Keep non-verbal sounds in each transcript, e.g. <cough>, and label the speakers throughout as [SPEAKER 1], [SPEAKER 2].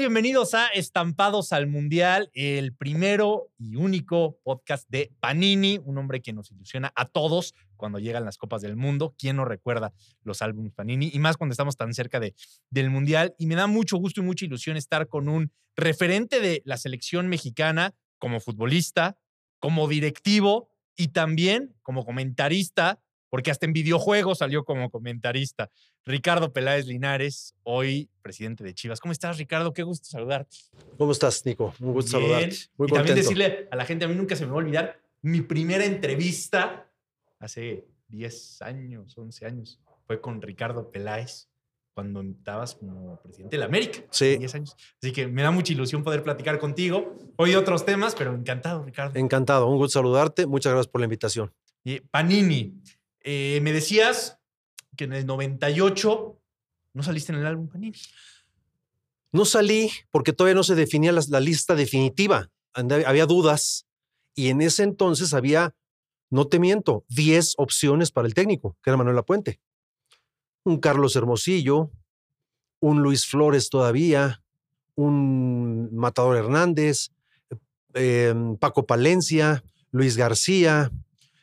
[SPEAKER 1] Bienvenidos a Estampados al Mundial, el primero y único podcast de Panini, un hombre que nos ilusiona a todos cuando llegan las Copas del Mundo. ¿Quién no recuerda los álbumes Panini? Y más cuando estamos tan cerca de, del Mundial. Y me da mucho gusto y mucha ilusión estar con un referente de la selección mexicana como futbolista, como directivo y también como comentarista porque hasta en videojuegos salió como comentarista. Ricardo Peláez Linares, hoy presidente de Chivas. ¿Cómo estás, Ricardo? Qué gusto saludarte.
[SPEAKER 2] ¿Cómo estás, Nico? Un gusto saludarte.
[SPEAKER 1] Muy y también decirle a la gente, a mí nunca se me va a olvidar, mi primera entrevista hace 10 años, 11 años, fue con Ricardo Peláez cuando estabas como presidente de la América.
[SPEAKER 2] Sí.
[SPEAKER 1] 10 años. Así que me da mucha ilusión poder platicar contigo. Hoy otros temas, pero encantado, Ricardo.
[SPEAKER 2] Encantado. Un gusto saludarte. Muchas gracias por la invitación.
[SPEAKER 1] Y Panini. Eh, me decías que en el 98 no saliste en el álbum Panini.
[SPEAKER 2] No salí porque todavía no se definía la, lista definitiva. Había dudas y en ese entonces había, no te miento, 10 opciones para el técnico, que era Manuel Lapuente. Un Carlos Hermosillo, un Luis Flores todavía, un Matador Hernández, eh, Paco Palencia, Luis García,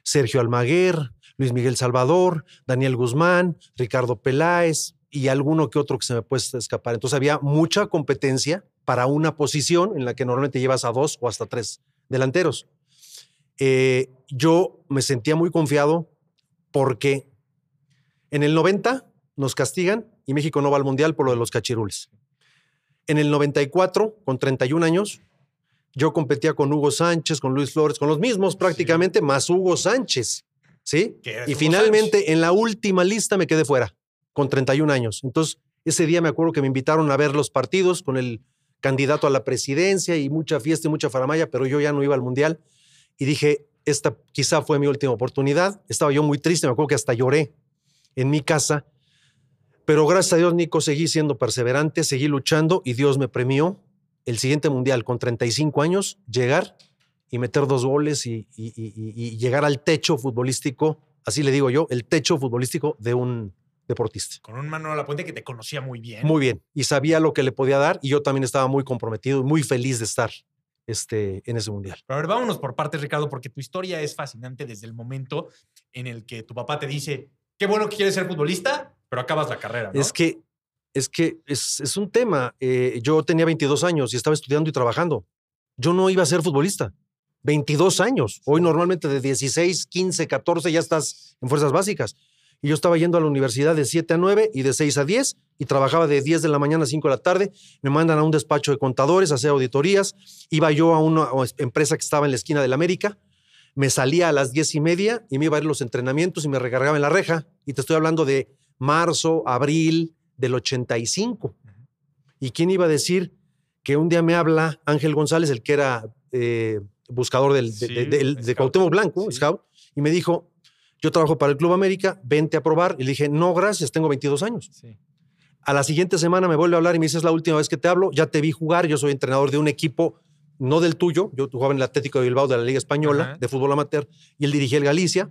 [SPEAKER 2] Sergio Almaguer, Luis Miguel Salvador, Daniel Guzmán, Ricardo Peláez y alguno que otro que se me puede escapar. Entonces había mucha competencia para una posición en la que normalmente llevas a dos o hasta tres delanteros. Eh, yo me sentía muy confiado porque en el 90 nos castigan y México no va al Mundial por lo de los cachirules. En el 94, con 31 años, yo competía con Hugo Sánchez, con Luis Flores, con los mismos prácticamente, más Hugo Sánchez. ¿Sí? Y finalmente en la última lista me quedé fuera, con 31 años. Entonces, ese día me acuerdo que me invitaron a ver los partidos con el candidato a la presidencia y mucha fiesta y mucha faramaya, pero yo ya no iba al Mundial. Y dije, esta quizá fue mi última oportunidad. Estaba yo muy triste, me acuerdo que hasta lloré en mi casa. Pero gracias a Dios, Nico, seguí siendo perseverante, seguí luchando y Dios me premió el siguiente Mundial con 35 años, llegar y meter dos goles y, llegar al techo futbolístico, así le digo yo, el techo futbolístico de un deportista.
[SPEAKER 1] Con un Manuel Lapuente que te conocía muy bien.
[SPEAKER 2] Muy bien, y sabía lo que le podía dar y yo también estaba muy comprometido y muy feliz de estar este, en ese mundial.
[SPEAKER 1] Pero a ver, vámonos por partes, Ricardo, porque tu historia es fascinante desde el momento en el que tu papá te dice, qué bueno que quieres ser futbolista, pero acabas la carrera.
[SPEAKER 2] Es que es que es, un tema. Eh, yo tenía 22 años y estaba estudiando y trabajando. Yo no iba a ser futbolista. 22 años. Hoy normalmente de 16, 15, 14 ya estás en fuerzas básicas. Y yo estaba yendo a la universidad de 7 a 9 y de 6 a 10 y trabajaba de 10 de la mañana a 5 de la tarde. Me mandan a un despacho de contadores a hacer auditorías. Iba yo a una empresa que estaba en la esquina de la América. Me salía a las 10 y media y me iba a ir los entrenamientos y me recargaba en la reja. Y te estoy hablando de marzo, abril del 85. ¿Y quién iba a decir que un día me habla Ángel González, el que era eh, buscador del, de, Cuauhtémoc Blanco, Scout, y me dijo, yo trabajo para el Club América, vente a probar. Y le dije, no, gracias, tengo 22 años. A la siguiente semana me vuelve a hablar y me dice, es la última vez que te hablo, ya te vi jugar, yo soy entrenador de un equipo, no del tuyo, yo jugaba en el Atlético de Bilbao de la Liga Española, de fútbol amateur, y él dirigía el Galicia.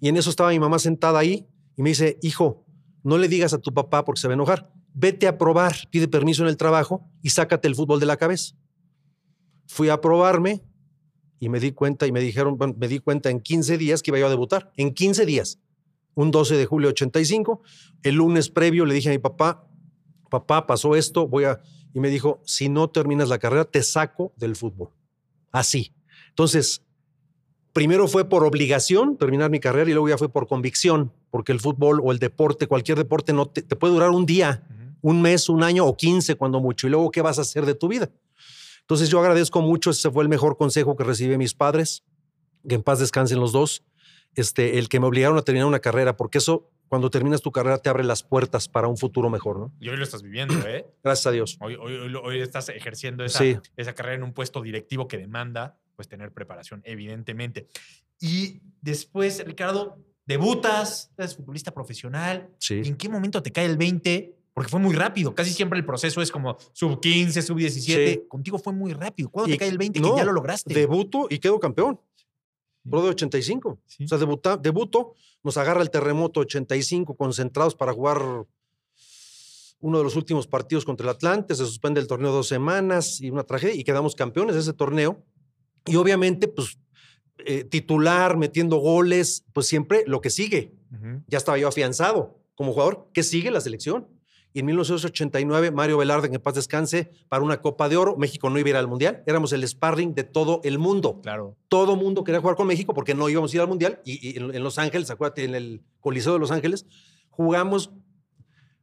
[SPEAKER 2] Y en eso estaba mi mamá sentada ahí y me dice, hijo, no le digas a tu papá porque se va a enojar, vete a probar, pide permiso en el trabajo y sácate el fútbol de la cabeza. Fui a probarme y me di cuenta y me dijeron, bueno, me di cuenta en 15 días que iba yo a debutar. En 15 días. Un 12 de julio de 85. El lunes previo le dije a mi papá, papá, pasó esto, voy a... Y me dijo, si no terminas la carrera, te saco del fútbol. Así. Entonces, primero fue por obligación terminar mi carrera y luego ya fue por convicción, porque el fútbol o el deporte, cualquier deporte, no te, puede durar un día, un mes, un año o 15 cuando mucho. Y luego, ¿qué vas a hacer de tu vida? Entonces yo agradezco mucho, ese fue el mejor consejo que recibí de mis padres, que en paz descansen los dos, este, el que me obligaron a terminar una carrera, porque eso, cuando terminas tu carrera, te abre las puertas para un futuro mejor, ¿no?
[SPEAKER 1] Y hoy lo estás viviendo, ¿eh? <clears throat>
[SPEAKER 2] Gracias a Dios.
[SPEAKER 1] Hoy, hoy, estás ejerciendo esa, esa carrera en un puesto directivo que demanda, pues, tener preparación, evidentemente. Y después, Ricardo, debutas, eres futbolista profesional.
[SPEAKER 2] Sí.
[SPEAKER 1] ¿En qué momento te cae el 20 porque fue muy rápido. Casi siempre el proceso es como sub 15, sub 17. Contigo fue muy rápido. ¿Cuándo te cae el 20 que ya lo lograste?
[SPEAKER 2] Debuto y quedo campeón. Pro de 85. O sea, debuta, debuto, nos agarra el terremoto 85 concentrados para jugar uno de los últimos partidos contra el Atlante, se suspende el torneo dos semanas y una tragedia y quedamos campeones de ese torneo. Y obviamente, pues, eh, titular, metiendo goles, pues siempre lo que sigue. Ya estaba yo afianzado como jugador. ¿Qué sigue la selección? Y en 1989, Mario Velarde, en paz descanse, para una Copa de Oro, México no iba a ir al Mundial. Éramos el sparring de todo el mundo.
[SPEAKER 1] Claro.
[SPEAKER 2] Todo mundo quería jugar con México porque no íbamos a ir al Mundial. Y, y en, en Los Ángeles, acuérdate, en el Coliseo de Los Ángeles, jugamos,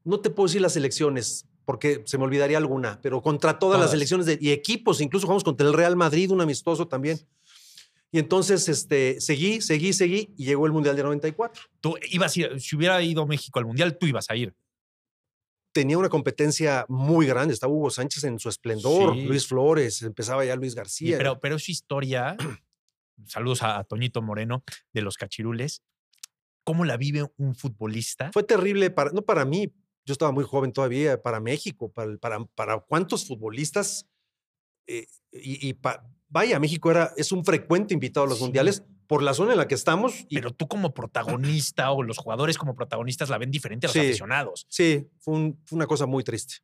[SPEAKER 2] no te puedo decir las selecciones, porque se me olvidaría alguna, pero contra todas, las
[SPEAKER 1] Todas.
[SPEAKER 2] selecciones de- y equipos, incluso jugamos contra el Real Madrid, un amistoso también. Y entonces este, seguí, seguí, seguí y llegó el Mundial de 94.
[SPEAKER 1] Tú ibas a ir, si hubiera ido México al Mundial, tú ibas a ir.
[SPEAKER 2] Tenía una competencia muy grande. Estaba Hugo Sánchez en su esplendor,
[SPEAKER 1] Sí.
[SPEAKER 2] Luis Flores, empezaba ya Luis
[SPEAKER 1] Y-
[SPEAKER 2] García.
[SPEAKER 1] pero, pero su historia, saludos a, a Toñito Moreno de los Cachirules, ¿cómo la vive un futbolista?
[SPEAKER 2] Fue terrible, para, no para mí, yo estaba muy joven todavía, para México, para, para, para cuántos futbolistas. eh, y y pa- vaya, México era, es un frecuente invitado a los
[SPEAKER 1] Sí.
[SPEAKER 2] mundiales por la zona en la que estamos. Y,
[SPEAKER 1] pero tú como protagonista o los jugadores como protagonistas la ven diferente a los
[SPEAKER 2] Sí.
[SPEAKER 1] aficionados.
[SPEAKER 2] sí, fue, un- fue una cosa muy triste.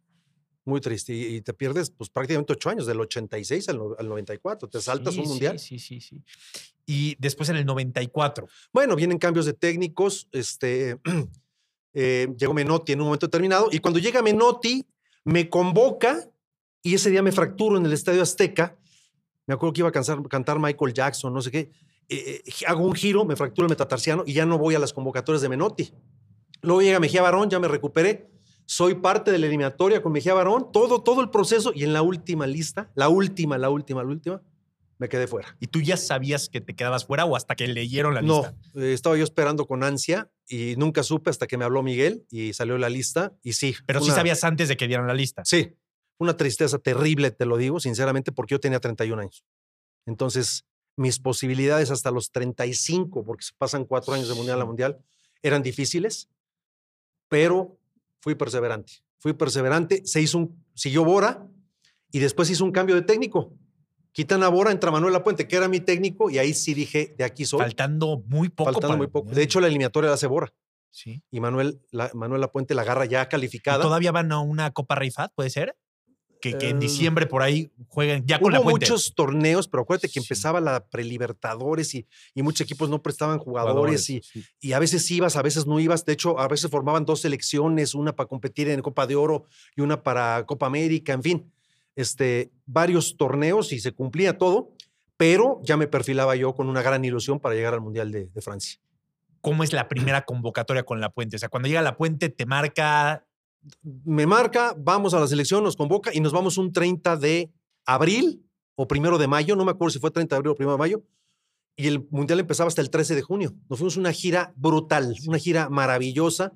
[SPEAKER 2] Muy triste. Y, y te pierdes pues, prácticamente ocho años, del 86 al, no- al 94. Te saltas
[SPEAKER 1] Sí,
[SPEAKER 2] un
[SPEAKER 1] sí,
[SPEAKER 2] mundial.
[SPEAKER 1] Sí, sí, sí. Y después en el 94.
[SPEAKER 2] Bueno, vienen cambios de técnicos. Este, <clears throat> eh, llegó Menotti en un momento determinado. Y cuando llega Menotti, me convoca y ese día me fracturo en el Estadio Azteca. Me acuerdo que iba a cansar- cantar Michael Jackson, no sé qué. Eh, eh, hago un giro, me fracturo el metatarsiano y ya no voy a las convocatorias de Menotti. Luego llega Mejía Barón, ya me recuperé. Soy parte de la eliminatoria con Mejía Barón, todo, todo el proceso. Y en la última lista, la última, la última, la última, me quedé fuera.
[SPEAKER 1] ¿Y tú ya sabías que te quedabas fuera o hasta que leyeron la
[SPEAKER 2] No,
[SPEAKER 1] lista?
[SPEAKER 2] eh, estaba yo esperando con ansia y nunca supe hasta que me habló Miguel y salió la lista y sí.
[SPEAKER 1] Pero sí
[SPEAKER 2] una-
[SPEAKER 1] sabías antes de que dieran la lista.
[SPEAKER 2] Sí, una tristeza terrible, te lo digo sinceramente, porque yo tenía 31 años. Entonces, mis posibilidades hasta los 35, porque se pasan cuatro años de mundial a mundial, eran difíciles, pero fui perseverante. Fui perseverante, se hizo un, siguió Bora y después hizo un cambio de técnico. Quitan a Bora, entra Manuel Lapuente, que era mi técnico, y ahí sí dije, de aquí soy.
[SPEAKER 1] Faltando muy poco.
[SPEAKER 2] faltando
[SPEAKER 1] para
[SPEAKER 2] muy poco. De hecho, la eliminatoria la hace Bora.
[SPEAKER 1] sí.
[SPEAKER 2] Y Manuel, la, Manuel Lapuente la agarra ya
[SPEAKER 1] ¿Y
[SPEAKER 2] calificada.
[SPEAKER 1] todavía van a una Copa Reifat, puede ser? Que, que en
[SPEAKER 2] Eh,
[SPEAKER 1] diciembre por ahí jueguen ya con la
[SPEAKER 2] Hubo
[SPEAKER 1] puente.
[SPEAKER 2] muchos torneos, pero acuérdate que
[SPEAKER 1] Sí.
[SPEAKER 2] empezaba la prelibertadores y, y muchos equipos no prestaban jugadores, y,
[SPEAKER 1] sí.
[SPEAKER 2] y a veces ibas, a veces no ibas. De hecho, a veces formaban dos selecciones, una para competir en Copa de Oro y una para Copa América, en fin, este, varios torneos y se cumplía todo, pero ya me perfilaba yo con una gran ilusión para llegar al Mundial de, de Francia.
[SPEAKER 1] ¿Cómo es la primera convocatoria con la puente? O sea, cuando llega la puente te marca
[SPEAKER 2] Me marca, vamos a la selección, nos convoca y nos vamos un 30 de abril o primero de mayo, no me acuerdo si fue 30 de abril o primero de mayo, y el Mundial empezaba hasta el 13 de junio. Nos fuimos una gira brutal, una gira maravillosa.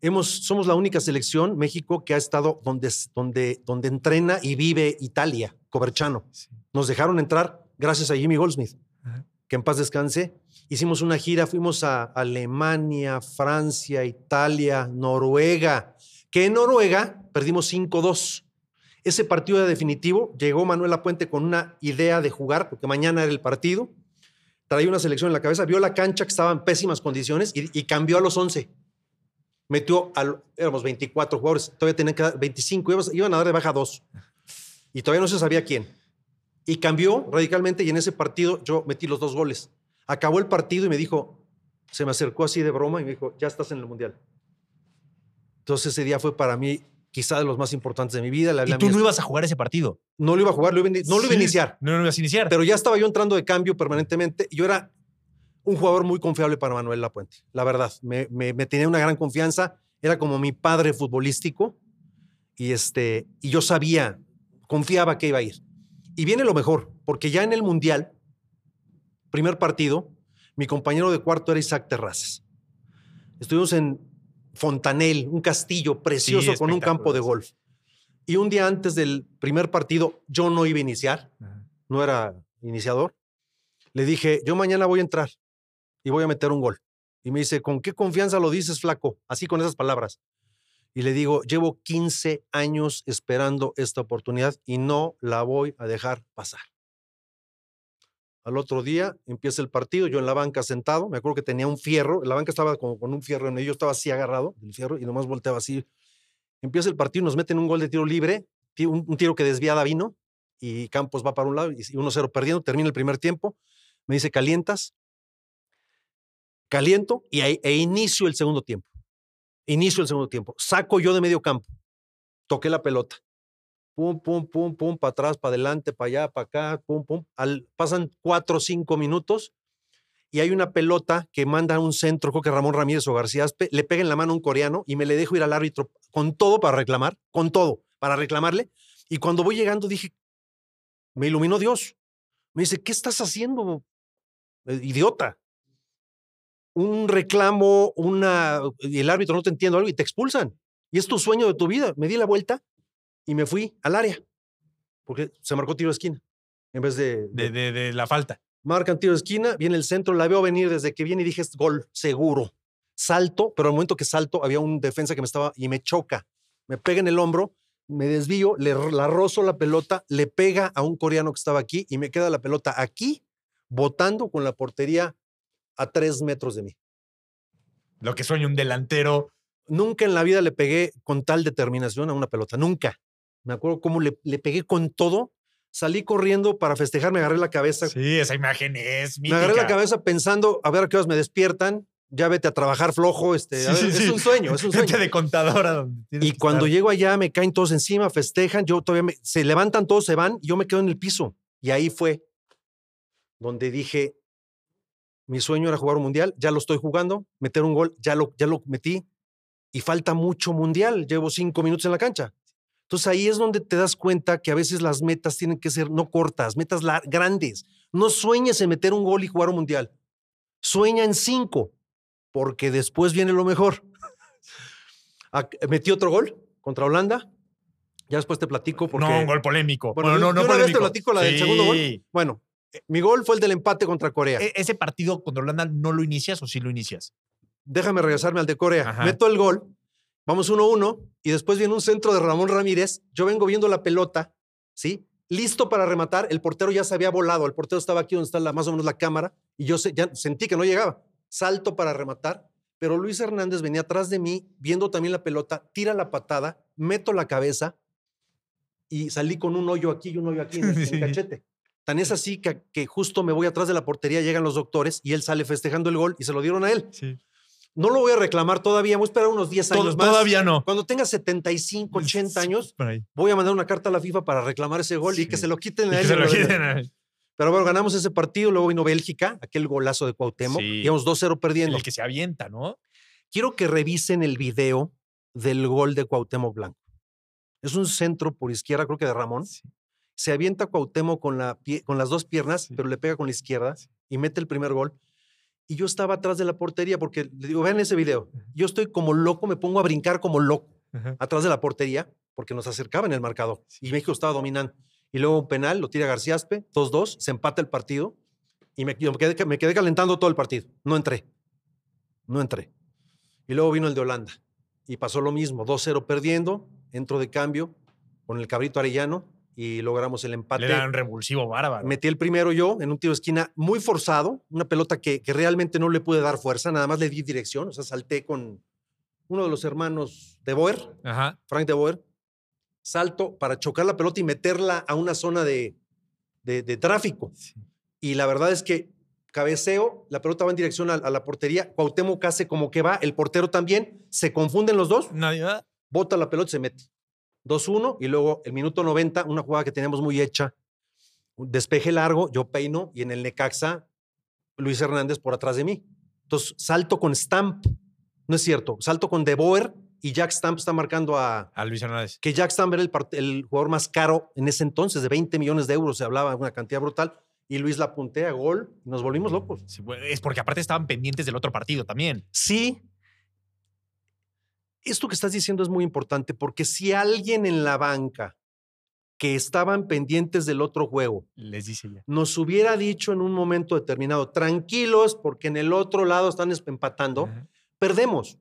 [SPEAKER 2] Hemos, somos la única selección, México, que ha estado donde, donde, donde entrena y vive Italia, Coverchano. Nos dejaron entrar gracias a Jimmy Goldsmith,
[SPEAKER 1] Ajá.
[SPEAKER 2] que en paz descanse. Hicimos una gira, fuimos a Alemania, Francia, Italia, Noruega, que en Noruega perdimos 5-2. Ese partido era definitivo. Llegó Manuel Lapuente con una idea de jugar, porque mañana era el partido. Traía una selección en la cabeza, vio la cancha que estaba en pésimas condiciones y, cambió a los 11. Metió, a, éramos 24 jugadores, todavía tenían que dar 25, iban, a dar de baja dos. Y todavía no se sabía quién. Y cambió radicalmente y en ese partido yo metí los dos goles. Acabó el partido y me dijo, se me acercó así de broma y me dijo, ya estás en el Mundial. Entonces ese día fue para mí quizá de los más importantes de mi vida. Le hablé
[SPEAKER 1] y
[SPEAKER 2] a
[SPEAKER 1] tú
[SPEAKER 2] mi
[SPEAKER 1] no ibas a jugar ese partido.
[SPEAKER 2] no lo iba a jugar, lo iba a no lo iba a iniciar,
[SPEAKER 1] No, no ibas a iniciar.
[SPEAKER 2] pero ya estaba yo entrando de cambio permanentemente. Yo era un jugador muy confiable para Manuel Lapuente, la verdad. Me, me- me tenía una gran confianza, era como mi padre futbolístico y, este, y yo sabía, confiaba que iba a ir. Y viene lo mejor, porque ya en el Mundial, primer partido, mi compañero de cuarto era Isaac Terrazas. Estuvimos en Fontanel, un castillo precioso con un campo de golf. Y un día antes del primer partido, yo no iba a iniciar,
[SPEAKER 1] Ajá.
[SPEAKER 2] no era iniciador. Le dije, yo mañana voy a entrar y voy a meter un gol. Y me dice, ¿con qué confianza lo dices, flaco? Así con esas palabras. Y le digo, llevo 15 años esperando esta oportunidad y no la voy a dejar pasar. Al otro día empieza el partido, yo en la banca sentado, me acuerdo que tenía un fierro, la banca estaba como con un fierro en medio, yo estaba así agarrado del fierro y nomás volteaba así. Empieza el partido, nos meten un gol de tiro libre, un, tiro que desviada vino y Campos va para un lado y 1-0 perdiendo. Termina el primer tiempo. Me dice, ¿calientas? Caliento y e inicio el segundo tiempo. Inicio el segundo tiempo. Saco yo de medio campo. Toqué la pelota. Pum, pum, pum, pum, para atrás, para adelante, para allá, para acá, pum, pum. Pasan cuatro o cinco minutos y hay una pelota que manda a un centro, creo que Ramón Ramírez o García Aspe, le pega en la mano a un coreano y me le dejo ir al árbitro con todo para reclamar, con todo, para reclamarle. Y cuando voy llegando dije, me iluminó Dios. Me dice, ¿qué estás haciendo, eh, idiota? Un reclamo, una, y el árbitro no te entiende algo y te expulsan. Y es tu sueño de tu vida. Me di la vuelta y me fui al área, porque se marcó tiro de esquina en vez de,
[SPEAKER 1] De, de- de la falta.
[SPEAKER 2] Marcan tiro de esquina, viene el centro, la veo venir desde que viene y dije, es gol, seguro. Salto, pero al momento que salto había un defensa que me estaba y me choca. Me pega en el hombro, me desvío, le la rozo la pelota, le pega a un coreano que estaba aquí y me queda la pelota aquí, botando con la portería a tres metros de mí.
[SPEAKER 1] Lo que sueña un delantero.
[SPEAKER 2] Nunca en la vida le pegué con tal determinación a una pelota, nunca. Me acuerdo cómo le, le pegué con todo. Salí corriendo para festejar, me agarré la cabeza,
[SPEAKER 1] Sí, esa imagen es
[SPEAKER 2] Me
[SPEAKER 1] mítica.
[SPEAKER 2] agarré la cabeza pensando, a ver a qué horas me despiertan, ya vete a trabajar flojo, este, a
[SPEAKER 1] Sí,
[SPEAKER 2] ver,
[SPEAKER 1] sí,
[SPEAKER 2] es
[SPEAKER 1] sí.
[SPEAKER 2] un sueño, es un
[SPEAKER 1] Vete
[SPEAKER 2] sueño.
[SPEAKER 1] de contadora donde
[SPEAKER 2] Y cuando
[SPEAKER 1] estar.
[SPEAKER 2] llego allá me caen todos encima, festejan, yo todavía me- se levantan todos, se van, y yo me quedo en el piso. Y ahí fue donde dije, mi sueño era jugar un mundial, ya lo estoy jugando, meter un gol, ya lo, ya lo metí, y falta mucho mundial, llevo cinco minutos en la cancha. Entonces ahí es donde te das cuenta que a veces las metas tienen que ser no cortas, metas grandes. No sueñes en meter un gol y jugar un mundial. Sueña en cinco, porque después viene lo mejor. <laughs> Metí otro gol contra Holanda. Ya después te platico porque...
[SPEAKER 1] No, un gol polémico.
[SPEAKER 2] Bueno,
[SPEAKER 1] Bueno, no, no
[SPEAKER 2] de una vez te
[SPEAKER 1] polémico.
[SPEAKER 2] platico la del segundo gol. Bueno, eh, mi gol fue el del empate contra Corea.
[SPEAKER 1] E- ¿Ese partido contra Holanda no lo inicias o sí lo inicias?
[SPEAKER 2] Déjame regresarme al de Corea.
[SPEAKER 1] Ajá.
[SPEAKER 2] Meto el gol, vamos 1-1 y después viene un centro de Ramón Ramírez. Yo vengo viendo la pelota, ¿sí? Listo para rematar. El portero ya se había volado. El portero estaba aquí donde está la- más o menos la cámara y yo se- ya sentí que no llegaba. Salto para rematar, pero Luis Hernández venía atrás de mí viendo también la pelota, tira la patada, meto la cabeza y salí con un hoyo aquí y un hoyo aquí en el, en el <laughs>
[SPEAKER 1] Sí.
[SPEAKER 2] cachete. Tan es así que, que justo me voy atrás de la portería, llegan los doctores y él sale festejando el gol y se lo dieron a él.
[SPEAKER 1] Sí.
[SPEAKER 2] No lo voy a reclamar todavía, voy a esperar unos 10 años más.
[SPEAKER 1] Todavía no.
[SPEAKER 2] Cuando tenga 75, 80 años, voy a mandar una carta a la FIFA para reclamar ese gol y que
[SPEAKER 1] Sí.
[SPEAKER 2] se lo quiten a
[SPEAKER 1] que
[SPEAKER 2] él.
[SPEAKER 1] se lo quiten a él.
[SPEAKER 2] Pero bueno, ganamos ese partido, luego vino Bélgica, aquel golazo de Cuauhtémoc,
[SPEAKER 1] Sí.
[SPEAKER 2] íbamos 2-0 perdiendo.
[SPEAKER 1] El que se avienta, ¿no?
[SPEAKER 2] Quiero que revisen el video del gol de Cuauhtémoc Blanco. Es un centro por izquierda, creo que de Ramón.
[SPEAKER 1] Sí.
[SPEAKER 2] Se avienta Cuauhtémoc con, la pie- con las dos piernas,
[SPEAKER 1] Sí.
[SPEAKER 2] pero le pega con la izquierda
[SPEAKER 1] Sí.
[SPEAKER 2] y mete el primer gol. Y yo estaba atrás de la portería porque, le digo, vean ese video. Yo estoy como loco, me pongo a brincar como loco
[SPEAKER 1] Ajá.
[SPEAKER 2] atrás de la portería porque nos acercaba en el marcador y México estaba dominando. Y luego un penal, lo tira García Aspe, 2-2, se empata el partido y me quedé, me quedé calentando todo el partido. No entré. No entré. Y luego vino el de Holanda y pasó lo mismo, 2-0 perdiendo, entro de cambio con el cabrito Arellano y logramos el empate.
[SPEAKER 1] Dan un revulsivo bárbaro.
[SPEAKER 2] Metí el primero yo en un tiro de esquina muy forzado, una pelota que, que realmente no le pude dar fuerza, nada más le di dirección, o sea, salté con uno de los hermanos de Boer,
[SPEAKER 1] Ajá.
[SPEAKER 2] Frank de Boer, salto para chocar la pelota y meterla a una zona de, de- de tráfico.
[SPEAKER 1] Sí.
[SPEAKER 2] Y la verdad es que cabeceo, la pelota va en dirección a, a la portería, Cuauhtémoc hace como que va, el portero también, se confunden los dos,
[SPEAKER 1] Nadie va.
[SPEAKER 2] bota la pelota y se mete. 2-1 y luego el minuto 90, una jugada que teníamos muy hecha, un despeje largo, yo peino y en el Necaxa, Luis Hernández por atrás de mí. Entonces salto con Stamp, no es cierto, salto con De Boer y Jack Stamp está marcando a,
[SPEAKER 1] A Luis Hernández.
[SPEAKER 2] que Jack Stamp era el, el jugador más caro en ese entonces, de 20 millones de euros, se hablaba, una cantidad brutal, y Luis la puntea, gol, y nos volvimos locos.
[SPEAKER 1] Sí, bueno, es porque aparte estaban pendientes del otro partido también.
[SPEAKER 2] Sí, esto que estás diciendo es muy importante, porque si alguien en la banca que estaban pendientes del otro juego
[SPEAKER 1] Les dice ya.
[SPEAKER 2] nos hubiera dicho en un momento determinado, tranquilos, porque en el otro lado están es- empatando,
[SPEAKER 1] Ajá.
[SPEAKER 2] perdemos.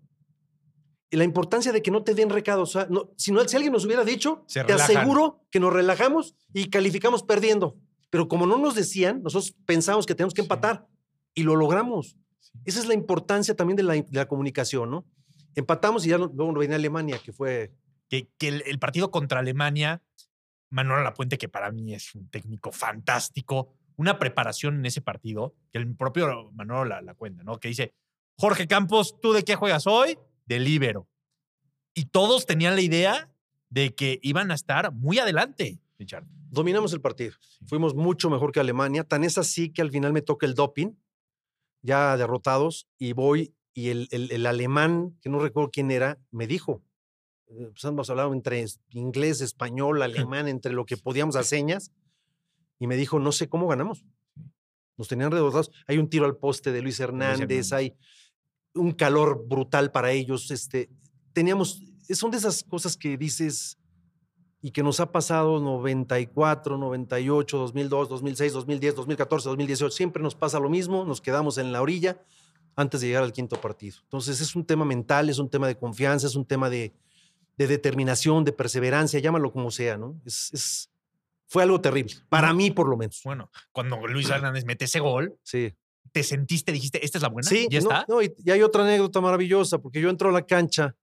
[SPEAKER 2] Y la importancia de que no te den recados. o sea, no- si, no, si alguien nos hubiera dicho,
[SPEAKER 1] Se
[SPEAKER 2] te
[SPEAKER 1] relajan.
[SPEAKER 2] aseguro que nos relajamos y calificamos perdiendo. Pero como no nos decían, nosotros pensamos que tenemos que
[SPEAKER 1] Sí.
[SPEAKER 2] empatar y lo logramos.
[SPEAKER 1] Sí.
[SPEAKER 2] Esa es la importancia también de la, de la comunicación, ¿no? Empatamos y ya lo- luego venía Alemania, que fue
[SPEAKER 1] que, que el, el partido contra Alemania, Manuel Lapuente, que para mí es un técnico fantástico, una preparación en ese partido, que el propio Manuel la, la cuenta, ¿no? Que dice, Jorge Campos, ¿tú de qué juegas hoy? De libero. Y todos tenían la idea de que iban a estar muy adelante, Richard.
[SPEAKER 2] Dominamos el partido. Fuimos mucho mejor que Alemania. Tan es así que al final me toca el doping, ya derrotados, y voy y el, el- el alemán, que no recuerdo quién era, me dijo, eh, pues hemos hablado entre inglés, español, <laughs> alemán, entre lo que podíamos a señas, y me dijo, no sé cómo ganamos. Nos tenían derrotados. Hay un tiro al poste de Luis Hernández,
[SPEAKER 1] Hernández.
[SPEAKER 2] hay un calor brutal para ellos. Este, teníamos, son de esas cosas que dices y que nos ha pasado 94, 98, 2002, 2006, 2010, 2014, 2018. Siempre nos pasa lo mismo, nos quedamos en la orilla antes de llegar al quinto partido. Entonces es un tema mental, es un tema de confianza, es un tema de, de determinación, de perseverancia, llámalo como sea, ¿no? Es, es- fue algo terrible, para mí por lo menos.
[SPEAKER 1] Bueno, cuando Luis Hernández mete ese gol,
[SPEAKER 2] Sí.
[SPEAKER 1] te sentiste, dijiste, esta es la buena.
[SPEAKER 2] Sí,
[SPEAKER 1] ya
[SPEAKER 2] no,
[SPEAKER 1] está.
[SPEAKER 2] no, y, y hay otra anécdota maravillosa, porque yo entro a la cancha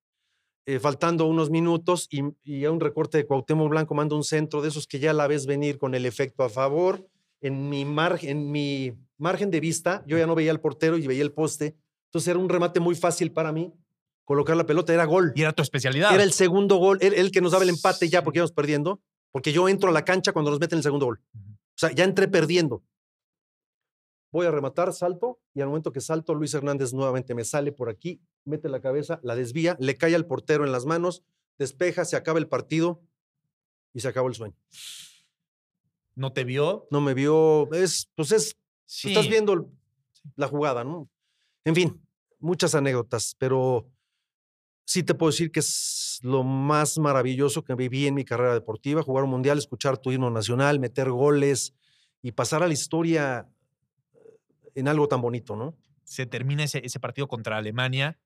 [SPEAKER 2] eh, faltando unos minutos y, y a un recorte de Cuauhtémoc Blanco manda un centro de esos que ya la ves venir con el efecto a favor. En mi, margen, en mi margen de vista, yo ya no veía al portero y veía el poste. Entonces era un remate muy fácil para mí. Colocar la pelota era gol.
[SPEAKER 1] Y era tu especialidad.
[SPEAKER 2] Era el segundo gol, el, el que nos daba el empate ya porque íbamos perdiendo, porque yo entro a la cancha cuando nos meten el segundo gol. O sea, ya entré perdiendo. Voy a rematar, salto, y al momento que salto, Luis Hernández nuevamente me sale por aquí, mete la cabeza, la desvía, le cae al portero en las manos, despeja, se acaba el partido y se acabó el sueño.
[SPEAKER 1] No te vio.
[SPEAKER 2] No me vio, es, pues es,
[SPEAKER 1] Sí.
[SPEAKER 2] estás viendo la jugada, ¿no? En fin, muchas anécdotas, pero sí te puedo decir que es lo más maravilloso que viví en mi carrera deportiva, jugar un mundial, escuchar tu himno nacional, meter goles y pasar a la historia eh, en algo tan bonito, ¿no?
[SPEAKER 1] Se termina ese, ese partido contra Alemania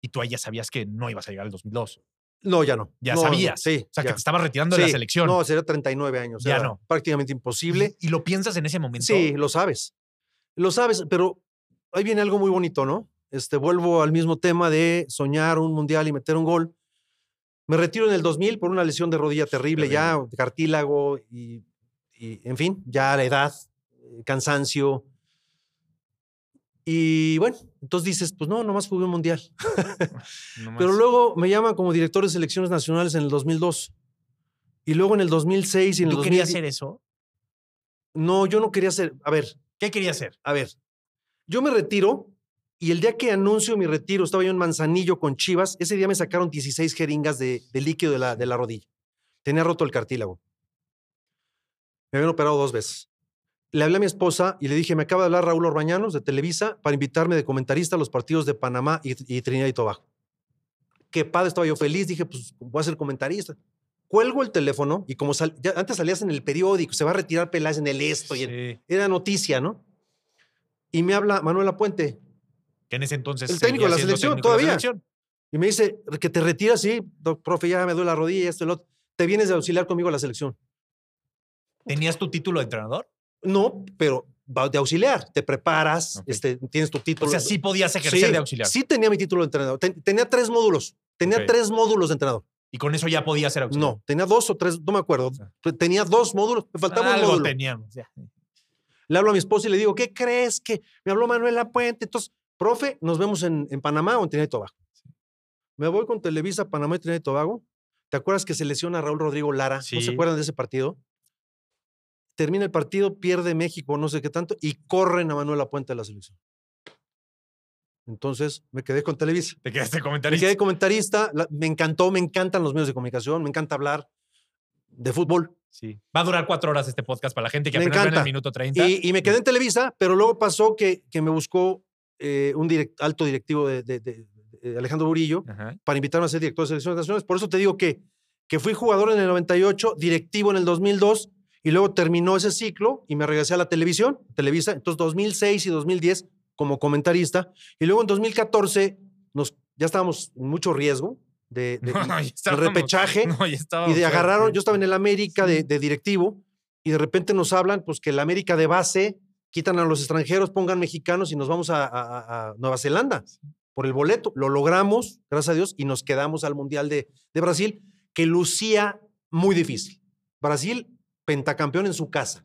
[SPEAKER 1] y tú ahí ya sabías que no ibas a llegar al 2002.
[SPEAKER 2] No, ya no.
[SPEAKER 1] Ya
[SPEAKER 2] No, no,
[SPEAKER 1] sabías.
[SPEAKER 2] sí.
[SPEAKER 1] O sea, que
[SPEAKER 2] ya.
[SPEAKER 1] te estabas retirando de la selección.
[SPEAKER 2] No, sería 39 años.
[SPEAKER 1] Ya
[SPEAKER 2] era
[SPEAKER 1] no.
[SPEAKER 2] Prácticamente imposible.
[SPEAKER 1] ¿Y lo piensas en ese momento?
[SPEAKER 2] Sí, lo sabes. Lo sabes, pero ahí viene algo muy bonito, ¿no? Este, vuelvo al mismo tema de soñar un mundial y meter un gol. Me retiro en el 2000 por una lesión de rodilla terrible, ya, cartílago y, y, en fin, ya la edad, eh, cansancio. Y bueno, entonces dices, pues no, nomás jugué un mundial. <laughs> Pero luego me llaman como director de selecciones nacionales en el 2002. Y luego en el 2006 y en el
[SPEAKER 1] ¿Tú
[SPEAKER 2] 2000.
[SPEAKER 1] querías hacer eso?
[SPEAKER 2] No, yo no quería hacer. A ver,
[SPEAKER 1] ¿Qué querías hacer?
[SPEAKER 2] a ver. Yo me retiro y el día que anuncio mi retiro, estaba yo en Manzanillo con Chivas. Ese día me sacaron 16 jeringas de, de líquido de la, de la rodilla. Tenía roto el cartílago. Me habían operado dos veces. Le hablé a mi esposa y le dije, me acaba de hablar Raúl Orbañanos de Televisa para invitarme de comentarista a los partidos de Panamá y, y Trinidad y Tobago. Qué padre, estaba yo feliz. Dije, pues voy a ser comentarista. Cuelgo el teléfono y como sal- ya antes salías en el periódico, se va a retirar Peláez en el esto y en- era noticia, ¿no? Y me habla Manuela Puente
[SPEAKER 1] Que en ese entonces.
[SPEAKER 2] El técnico de la selección,
[SPEAKER 1] la
[SPEAKER 2] todavía.
[SPEAKER 1] selección.
[SPEAKER 2] y me dice que te retiras, sí, doc, profe, ya me duele la rodilla, esto y lo otro. Te vienes de auxiliar conmigo a la selección.
[SPEAKER 1] ¿Tenías tu título de entrenador?
[SPEAKER 2] No, pero de auxiliar, te preparas, este, tienes tu
[SPEAKER 1] O
[SPEAKER 2] título.
[SPEAKER 1] sea, sí podías ejercer
[SPEAKER 2] Sí,
[SPEAKER 1] de auxiliar.
[SPEAKER 2] Sí tenía mi título de entrenador. Ten- tenía tres módulos. Tenía tres módulos de entrenador.
[SPEAKER 1] Y con eso ya podías ser auxiliar.
[SPEAKER 2] No, tenía dos o tres, no me acuerdo.
[SPEAKER 1] Ah.
[SPEAKER 2] Tenía dos módulos, me faltaba un
[SPEAKER 1] Algo
[SPEAKER 2] módulo.
[SPEAKER 1] teníamos. ya.
[SPEAKER 2] Le hablo a mi esposa y le digo, ¿qué crees que me habló Manuela Puente? Entonces, profe, nos vemos en, en Panamá o en Trinidad y Tobago. Me voy con Televisa, Panamá y Trinidad y Tobago. ¿Te acuerdas que se lesiona a Raúl Rodrigo Lara? ¿No
[SPEAKER 1] Sí.
[SPEAKER 2] se acuerdan de ese partido? Termina el partido, pierde México, no sé qué tanto, y corren a Manuela Puente de la selección. Entonces me quedé con Televisa.
[SPEAKER 1] Te quedaste
[SPEAKER 2] Me
[SPEAKER 1] comentarista.
[SPEAKER 2] quedé comentarista, la- me encantó, me encantan los medios de comunicación, me encanta hablar de fútbol.
[SPEAKER 1] Sí. Va a durar cuatro horas este podcast para la gente que
[SPEAKER 2] Me
[SPEAKER 1] apenas en el minuto 30.
[SPEAKER 2] Y, y me quedé en Televisa, pero luego pasó que, que me buscó eh, un direct- alto directivo de, de- de- de Alejandro Burillo
[SPEAKER 1] Ajá.
[SPEAKER 2] para invitarme a ser director de selecciones nacionales. Por eso te digo que, que fui jugador en el 98, directivo en el 2002, y luego terminó ese ciclo y me regresé a la televisión, Televisa. Entonces, 2006 y 2010 como comentarista. Y luego en 2014 nos, ya estábamos en mucho riesgo de, de- <laughs>
[SPEAKER 1] No,
[SPEAKER 2] de repechaje
[SPEAKER 1] no,
[SPEAKER 2] y de agarraron, yo estaba en el América de, de directivo y de repente nos hablan pues que el América de base quitan a los extranjeros, pongan mexicanos y nos vamos a, a- a- a Nueva Zelanda por el boleto. Lo logramos, gracias a Dios, y nos quedamos al Mundial de, de Brasil, que lucía muy difícil. Brasil, pentacampeón en su casa.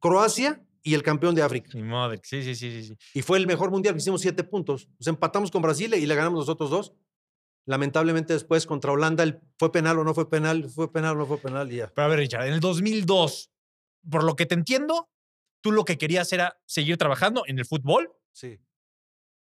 [SPEAKER 2] Croacia y el campeón de África.
[SPEAKER 1] Mi madre. Sí, sí, sí, sí.
[SPEAKER 2] Y fue el mejor mundial, hicimos siete puntos. Nos empatamos con Brasil y le ganamos los otros dos. Lamentablemente después contra Holanda, el, ¿fue penal o no fue penal? ¿Fue penal o no fue penal? Y ya.
[SPEAKER 1] Pero a ver, Richard, en el 2002, por lo que te entiendo, tú lo que querías era seguir trabajando en el fútbol
[SPEAKER 2] Sí.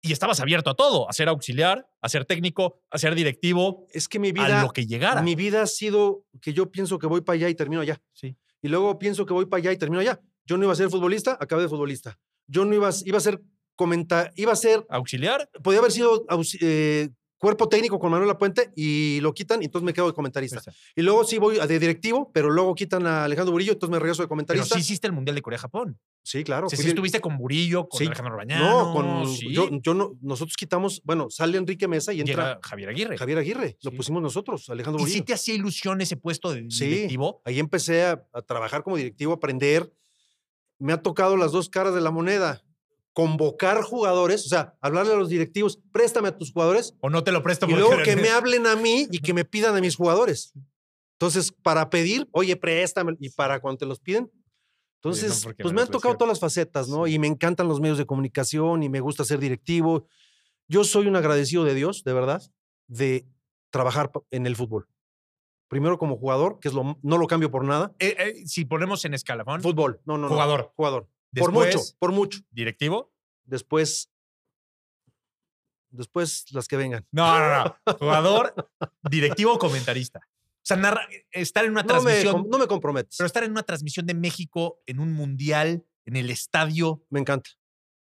[SPEAKER 1] y estabas abierto a todo, a ser auxiliar, a ser técnico, a ser directivo,
[SPEAKER 2] Es que mi vida,
[SPEAKER 1] a lo que llegara.
[SPEAKER 2] mi vida ha sido que yo pienso que voy para allá y termino allá.
[SPEAKER 1] Sí.
[SPEAKER 2] Y luego pienso que voy para allá y termino allá. Yo no iba a ser futbolista, acabé de futbolista. Yo no iba a, iba a ser comentar, iba a ser,
[SPEAKER 1] Auxiliar,
[SPEAKER 2] podía haber sido eh, cuerpo técnico con Manuel Puente y lo quitan y entonces me quedo de comentarista. Y luego sí voy de directivo, pero luego quitan a Alejandro Burillo, entonces me regreso de
[SPEAKER 1] pero
[SPEAKER 2] comentarista.
[SPEAKER 1] sí hiciste el Mundial de Corea-Japón.
[SPEAKER 2] Sí, claro. Fui
[SPEAKER 1] sí
[SPEAKER 2] di-
[SPEAKER 1] estuviste con Burillo, con
[SPEAKER 2] Sí.
[SPEAKER 1] Alejandro Bañano.
[SPEAKER 2] No, con
[SPEAKER 1] sí.
[SPEAKER 2] yo, yo no, nosotros quitamos, bueno, sale Enrique Mesa y entra
[SPEAKER 1] Llega Javier Aguirre.
[SPEAKER 2] Javier Aguirre. Lo
[SPEAKER 1] Sí.
[SPEAKER 2] pusimos nosotros, Alejandro
[SPEAKER 1] ¿Y
[SPEAKER 2] Burillo.
[SPEAKER 1] sí te hacía ilusión ese puesto de
[SPEAKER 2] Sí.
[SPEAKER 1] directivo?
[SPEAKER 2] Ahí empecé a, a trabajar como directivo, a aprender. Me ha tocado las dos caras de la moneda. Convocar jugadores, o sea, hablarle a los directivos, préstame a tus jugadores,
[SPEAKER 1] ¿O no te lo presto
[SPEAKER 2] y luego <laughs> que me hablen a mí y que me pidan a mis jugadores. Entonces, para pedir, oye, préstame, y para cuando te los piden. Entonces, pues
[SPEAKER 1] me
[SPEAKER 2] me han tocado todas las facetas, ¿no? Y me encantan los medios de comunicación y me gusta ser directivo. Yo soy un agradecido de Dios, de verdad, de trabajar en el fútbol. Primero como jugador, que es lo, no lo cambio por nada.
[SPEAKER 1] Eh, eh, si ponemos en escalafón,
[SPEAKER 2] Fútbol, no, no, no.
[SPEAKER 1] Jugador.
[SPEAKER 2] Jugador. por mucho,
[SPEAKER 1] Después-
[SPEAKER 2] por mucho.
[SPEAKER 1] directivo.
[SPEAKER 2] Después, después las que vengan.
[SPEAKER 1] No, no, no. Jugador, directivo, comentarista. O sea, narra- estar en una
[SPEAKER 2] No me,
[SPEAKER 1] transmisión,
[SPEAKER 2] com- no me comprometes.
[SPEAKER 1] pero estar en una transmisión de México en un mundial, en el estadio.
[SPEAKER 2] Me encanta.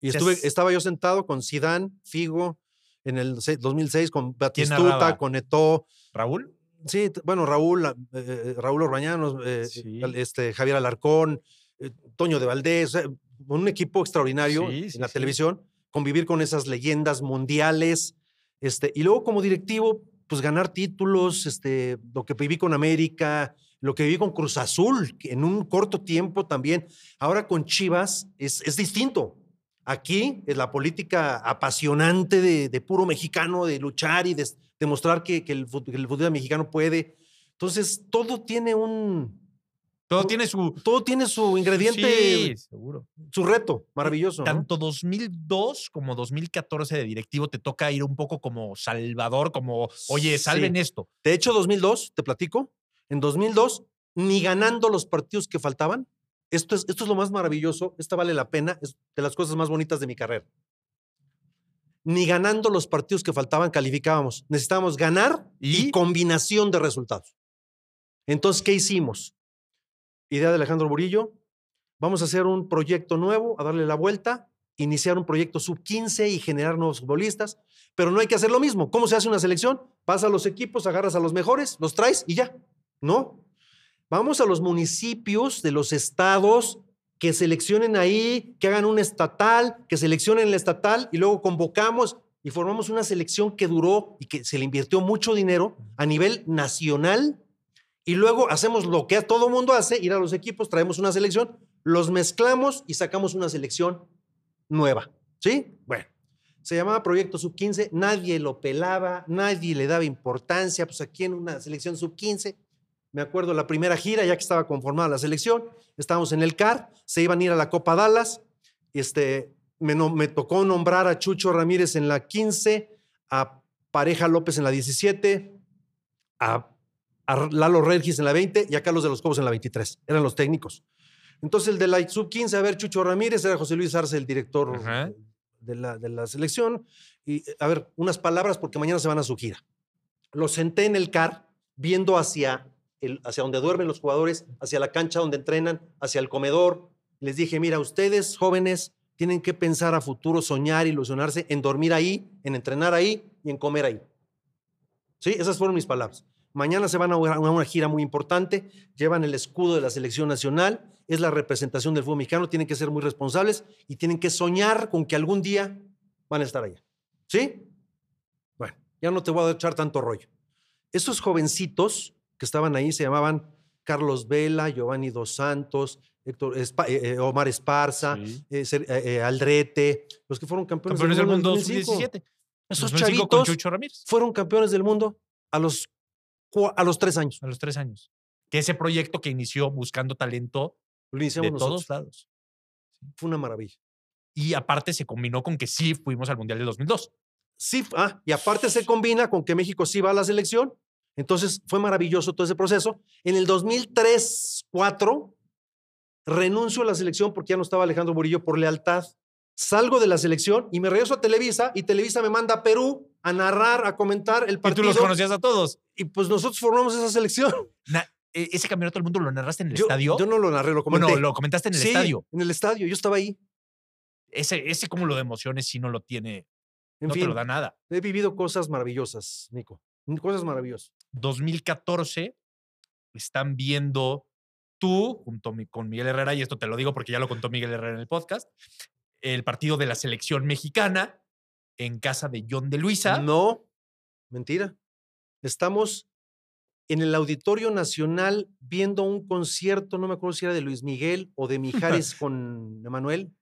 [SPEAKER 2] Y
[SPEAKER 1] O
[SPEAKER 2] estuve,
[SPEAKER 1] es-
[SPEAKER 2] estaba yo sentado con Sidán, Figo, en el se- 2006, con Batistuta, con Eto'o.
[SPEAKER 1] Raúl,
[SPEAKER 2] Sí, bueno, Raúl, ah, eh, Raúl Orbañanos, eh,
[SPEAKER 1] Sí.
[SPEAKER 2] al- este, Javier Alarcón, eh, Toño de Valdés, un equipo extraordinario
[SPEAKER 1] Sí,
[SPEAKER 2] en
[SPEAKER 1] sí,
[SPEAKER 2] la televisión, convivir con esas leyendas mundiales, este, y luego como directivo, pues ganar títulos, este, lo que viví con América, lo que viví con Cruz Azul, en un corto tiempo también. Ahora con Chivas es, es distinto. Aquí es la política apasionante de, de puro mexicano, de luchar y de demostrar que, que el, que el mexicano puede. Entonces, todo tiene un.
[SPEAKER 1] todo tiene su
[SPEAKER 2] Todo tiene su ingrediente,
[SPEAKER 1] Sí, seguro.
[SPEAKER 2] su reto maravilloso. ¿no?
[SPEAKER 1] Tanto 2002 como 2014 de directivo te toca ir un poco como salvador, como, oye,
[SPEAKER 2] Sí.
[SPEAKER 1] salven esto.
[SPEAKER 2] De hecho, 2002, te platico, en 2002, ni ganando los partidos que faltaban, esto es, esto es lo más maravilloso, esta vale la pena, es de las cosas más bonitas de mi carrera. Ni ganando los partidos que faltaban calificábamos. Necesitábamos ganar y,
[SPEAKER 1] ¿Y?
[SPEAKER 2] combinación de resultados. Entonces, ¿qué hicimos? Idea de Alejandro Burillo, vamos a hacer un proyecto nuevo, a darle la vuelta, iniciar un proyecto sub-15 y generar nuevos futbolistas, pero no hay que hacer lo mismo. ¿Cómo se hace una selección? Vas a los equipos, agarras a los mejores, los traes y ya. No. Vamos a los municipios de los estados que seleccionen ahí, que hagan un estatal, que seleccionen el estatal y luego convocamos y formamos una selección que duró y que se le invirtió mucho dinero a nivel nacional y luego hacemos lo que todo mundo hace, ir a los equipos, traemos una selección, los mezclamos y sacamos una selección nueva. ¿Sí? Bueno, se llamaba Proyecto Sub-15, nadie lo pelaba, nadie le daba importancia, pues aquí en una selección Sub-15, me acuerdo la primera gira, ya que estaba conformada la selección, estábamos en el CAR, se iban a ir a la Copa Dallas, este, me, tocó nombrar a Chucho Ramírez en la 15, a Pareja López en la 17, a, a Lalo Regis en la 20 y a Carlos de los Cobos en la 23. Eran los técnicos. Entonces el de la sub-15, a ver, Chucho Ramírez, era José Luis Arce, el director
[SPEAKER 1] Ajá.
[SPEAKER 2] de la, de la selección. Y a ver, unas palabras porque mañana se van a su gira. Los senté en el CAR viendo hacia, hacia donde duermen los jugadores, hacia la cancha donde entrenan, hacia el comedor. Les dije, mira, ustedes jóvenes tienen que pensar a futuro, soñar, ilusionarse en dormir ahí, en entrenar ahí y en comer ahí. Sí, esas fueron mis palabras. Mañana se van a una, una gira muy importante, llevan el escudo de la selección nacional, es la representación del fútbol mexicano, tienen que ser muy responsables y tienen que soñar con que algún día van a estar allá. ¿Sí? Bueno, ya no te voy a echar tanto rollo. Esos jovencitos que estaban ahí se llamaban Carlos Vela, Giovanni Dos Santos, Héctor Espa- eh, eh, Omar Esparza,
[SPEAKER 1] Sí.
[SPEAKER 2] eh, Aldrete, los que fueron campeones,
[SPEAKER 1] Campeones del mundo
[SPEAKER 2] en 2005.
[SPEAKER 1] 2017.
[SPEAKER 2] Esos
[SPEAKER 1] 2005 con
[SPEAKER 2] chavitos fueron campeones del mundo a los A los tres años.
[SPEAKER 1] a los tres años. Que ese proyecto que inició buscando talento
[SPEAKER 2] Lo
[SPEAKER 1] de
[SPEAKER 2] nosotros.
[SPEAKER 1] todos lados.
[SPEAKER 2] Fue una maravilla.
[SPEAKER 1] Y aparte se combinó con que sí fuimos al Mundial del 2002.
[SPEAKER 2] Sí, ah, y aparte se combina con que México sí va a la selección. Entonces fue maravilloso todo ese proceso. En el 2003-4 renuncio a la selección porque ya no estaba Alejandro Murillo por lealtad. Salgo de la selección y me regreso a Televisa y Televisa me manda a Perú a narrar, a comentar el
[SPEAKER 1] Y tú
[SPEAKER 2] partido.
[SPEAKER 1] los conocías a todos.
[SPEAKER 2] Y pues nosotros formamos esa selección. <laughs>
[SPEAKER 1] Na- e- ese campeonato del mundo lo narraste en el
[SPEAKER 2] Yo,
[SPEAKER 1] estadio.
[SPEAKER 2] yo no lo narré, lo comenté.
[SPEAKER 1] bueno, lo comentaste en el
[SPEAKER 2] Sí,
[SPEAKER 1] estadio.
[SPEAKER 2] En el estadio, yo estaba ahí.
[SPEAKER 1] Ese, ese cúmulo de emociones sí no lo tiene,
[SPEAKER 2] En
[SPEAKER 1] no te
[SPEAKER 2] fin,
[SPEAKER 1] lo da nada.
[SPEAKER 2] he vivido cosas maravillosas, Nico. Cosas maravillosas.
[SPEAKER 1] 2014 están viendo tú junto con Miguel Herrera, y esto te lo digo porque ya lo contó Miguel Herrera en el podcast, el partido de la selección mexicana en casa de John de Luisa.
[SPEAKER 2] No, mentira. Estamos en el Auditorio Nacional viendo un concierto, no me acuerdo si era de Luis Miguel o de <laughs> Mijares con Emanuel.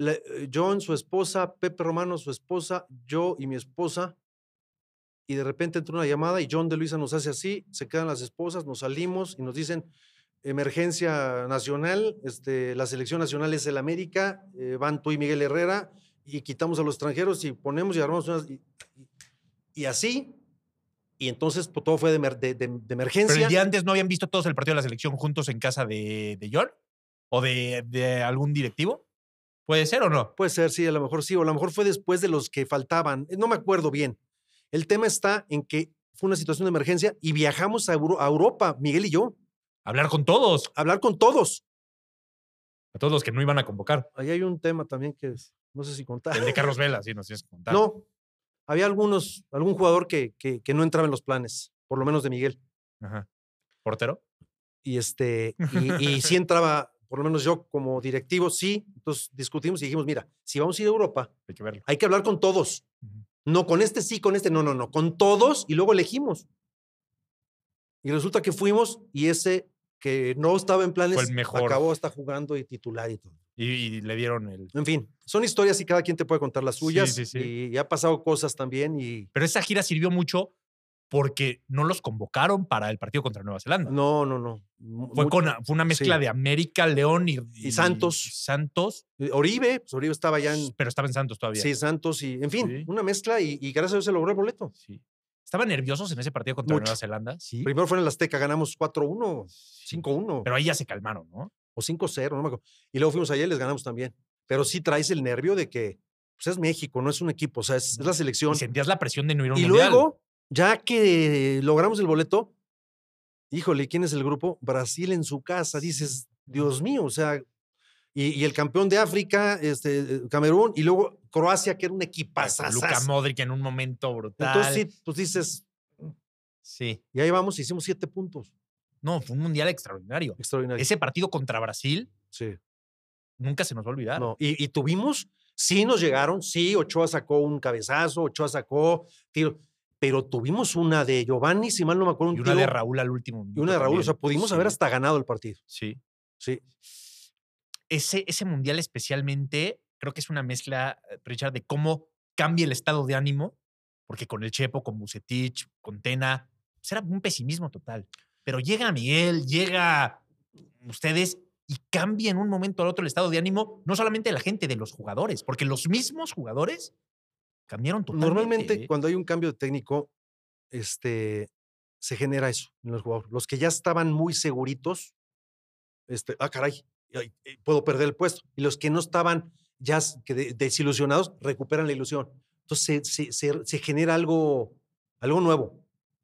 [SPEAKER 2] Eh, John, su esposa, Pepe Romano, su esposa, yo y mi esposa. Y de repente entra una llamada y John de Luisa nos hace así, se quedan las esposas, nos salimos y nos dicen, emergencia nacional, este, la selección nacional es el América, eh, van tú y Miguel Herrera y quitamos a los extranjeros y ponemos y armamos unas... Y, y- y así, y entonces pues, todo fue de, emer- de- de- de
[SPEAKER 1] Pero
[SPEAKER 2] emergencia.
[SPEAKER 1] el día antes no habían visto todos el partido de la selección juntos en casa de, de John o de, de algún directivo. ¿Puede ser o no?
[SPEAKER 2] Puede ser, sí, a lo mejor sí, o a lo mejor fue después de los que faltaban. No me acuerdo bien. El tema está en que fue una situación de emergencia y viajamos a, Euro- a Europa, Miguel y yo,
[SPEAKER 1] Hablar con todos,
[SPEAKER 2] hablar con todos.
[SPEAKER 1] a todos los que no iban a convocar.
[SPEAKER 2] Ahí hay un tema también que es- no sé si contar.
[SPEAKER 1] El de Carlos <laughs> Vela, sí, nos tienes que contar.
[SPEAKER 2] No, había algunos, algún jugador que, que, que no entraba en los planes, por lo menos de Miguel.
[SPEAKER 1] Ajá. ¿Portero?
[SPEAKER 2] Y, este, y, y sí <laughs> entraba, por lo menos yo como directivo, sí. Entonces discutimos y dijimos, mira, si vamos a ir a Europa,
[SPEAKER 1] Hay que verlo.
[SPEAKER 2] hay que hablar con todos.
[SPEAKER 1] Ujú.
[SPEAKER 2] No, con este sí, con este no, no, no, con todos y luego elegimos. Y resulta que fuimos y ese que no estaba en planes
[SPEAKER 1] mejor.
[SPEAKER 2] acabó hasta jugando y titular y todo.
[SPEAKER 1] Y, y le dieron el.
[SPEAKER 2] En fin, son historias y cada quien te puede contar las
[SPEAKER 1] Sí,
[SPEAKER 2] suyas.
[SPEAKER 1] sí, sí.
[SPEAKER 2] Y, y ha pasado cosas también y
[SPEAKER 1] Pero esa gira sirvió mucho porque no los convocaron para el partido contra Nueva Zelanda.
[SPEAKER 2] no, no, no.
[SPEAKER 1] Fue,
[SPEAKER 2] mucho-
[SPEAKER 1] con, fue una mezcla
[SPEAKER 2] sí.
[SPEAKER 1] de América, León y,
[SPEAKER 2] Y Santos.
[SPEAKER 1] Santos,
[SPEAKER 2] eh, Oribe, pues Oribe estaba ya en
[SPEAKER 1] pero estaba en Santos todavía.
[SPEAKER 2] sí, Santos y, en fin,
[SPEAKER 1] Sí.
[SPEAKER 2] una mezcla y, gracias a Dios se logró el boleto.
[SPEAKER 1] Sí. ¿Estaban nerviosos en ese partido contra
[SPEAKER 2] Mucho.
[SPEAKER 1] Nueva Zelanda? Sí.
[SPEAKER 2] Primero fue en el Azteca, ganamos 4-1,
[SPEAKER 1] Sí.
[SPEAKER 2] 5-1
[SPEAKER 1] Pero ahí ya se calmaron, ¿no?
[SPEAKER 2] o 5-0, no me acuerdo. Y luego fuimos allá y les ganamos también. Pero sí traes el nervio de que pues es México, no es un equipo, o sea, es, es la selección.
[SPEAKER 1] Y sentías la presión de no ir a un
[SPEAKER 2] Y
[SPEAKER 1] mundial.
[SPEAKER 2] luego, ya que logramos el boleto, híjole, ¿quién es el grupo? Brasil en su casa, dices, Dios mío, o sea, y, y el campeón de África, este, eh, Camerún, y luego Croacia, que era un equipazo.
[SPEAKER 1] Luka Modric en un momento brutal.
[SPEAKER 2] Entonces, sí, pues dices,
[SPEAKER 1] Sí.
[SPEAKER 2] y ahí vamos, hicimos siete puntos.
[SPEAKER 1] No, fue un mundial extraordinario.
[SPEAKER 2] Extraordinario.
[SPEAKER 1] Ese partido contra Brasil
[SPEAKER 2] Sí.
[SPEAKER 1] nunca se nos va a olvidar.
[SPEAKER 2] No, y, y tuvimos, sí nos llegaron, sí, Ochoa sacó un cabezazo, Ochoa sacó tiro, pero tuvimos una de Giovanni, si mal no me acuerdo, un
[SPEAKER 1] y una de Raúl al último.
[SPEAKER 2] y una de Raúl, o sea, pudimos haber hasta ganado el partido.
[SPEAKER 1] Sí.
[SPEAKER 2] Sí.
[SPEAKER 1] Ese, ese mundial especialmente, creo que es una mezcla, eh, Richard, de cómo cambia el estado de ánimo, porque con el Chepo, con Bucetich, con Tena, pues era un pesimismo total. Pero llega Miguel, llega ustedes y cambia en un momento al otro el estado de ánimo, no solamente de la gente, de los jugadores, porque los mismos jugadores cambiaron totalmente.
[SPEAKER 2] Normalmente, cuando hay un cambio de técnico, este, se genera eso en los jugadores. Los que ya estaban muy seguritos, este, ah, caray, ay, eh, puedo perder el puesto. Y los que no estaban ya desilusionados, recuperan la ilusión. Entonces, se, se- se- se genera algo, algo nuevo.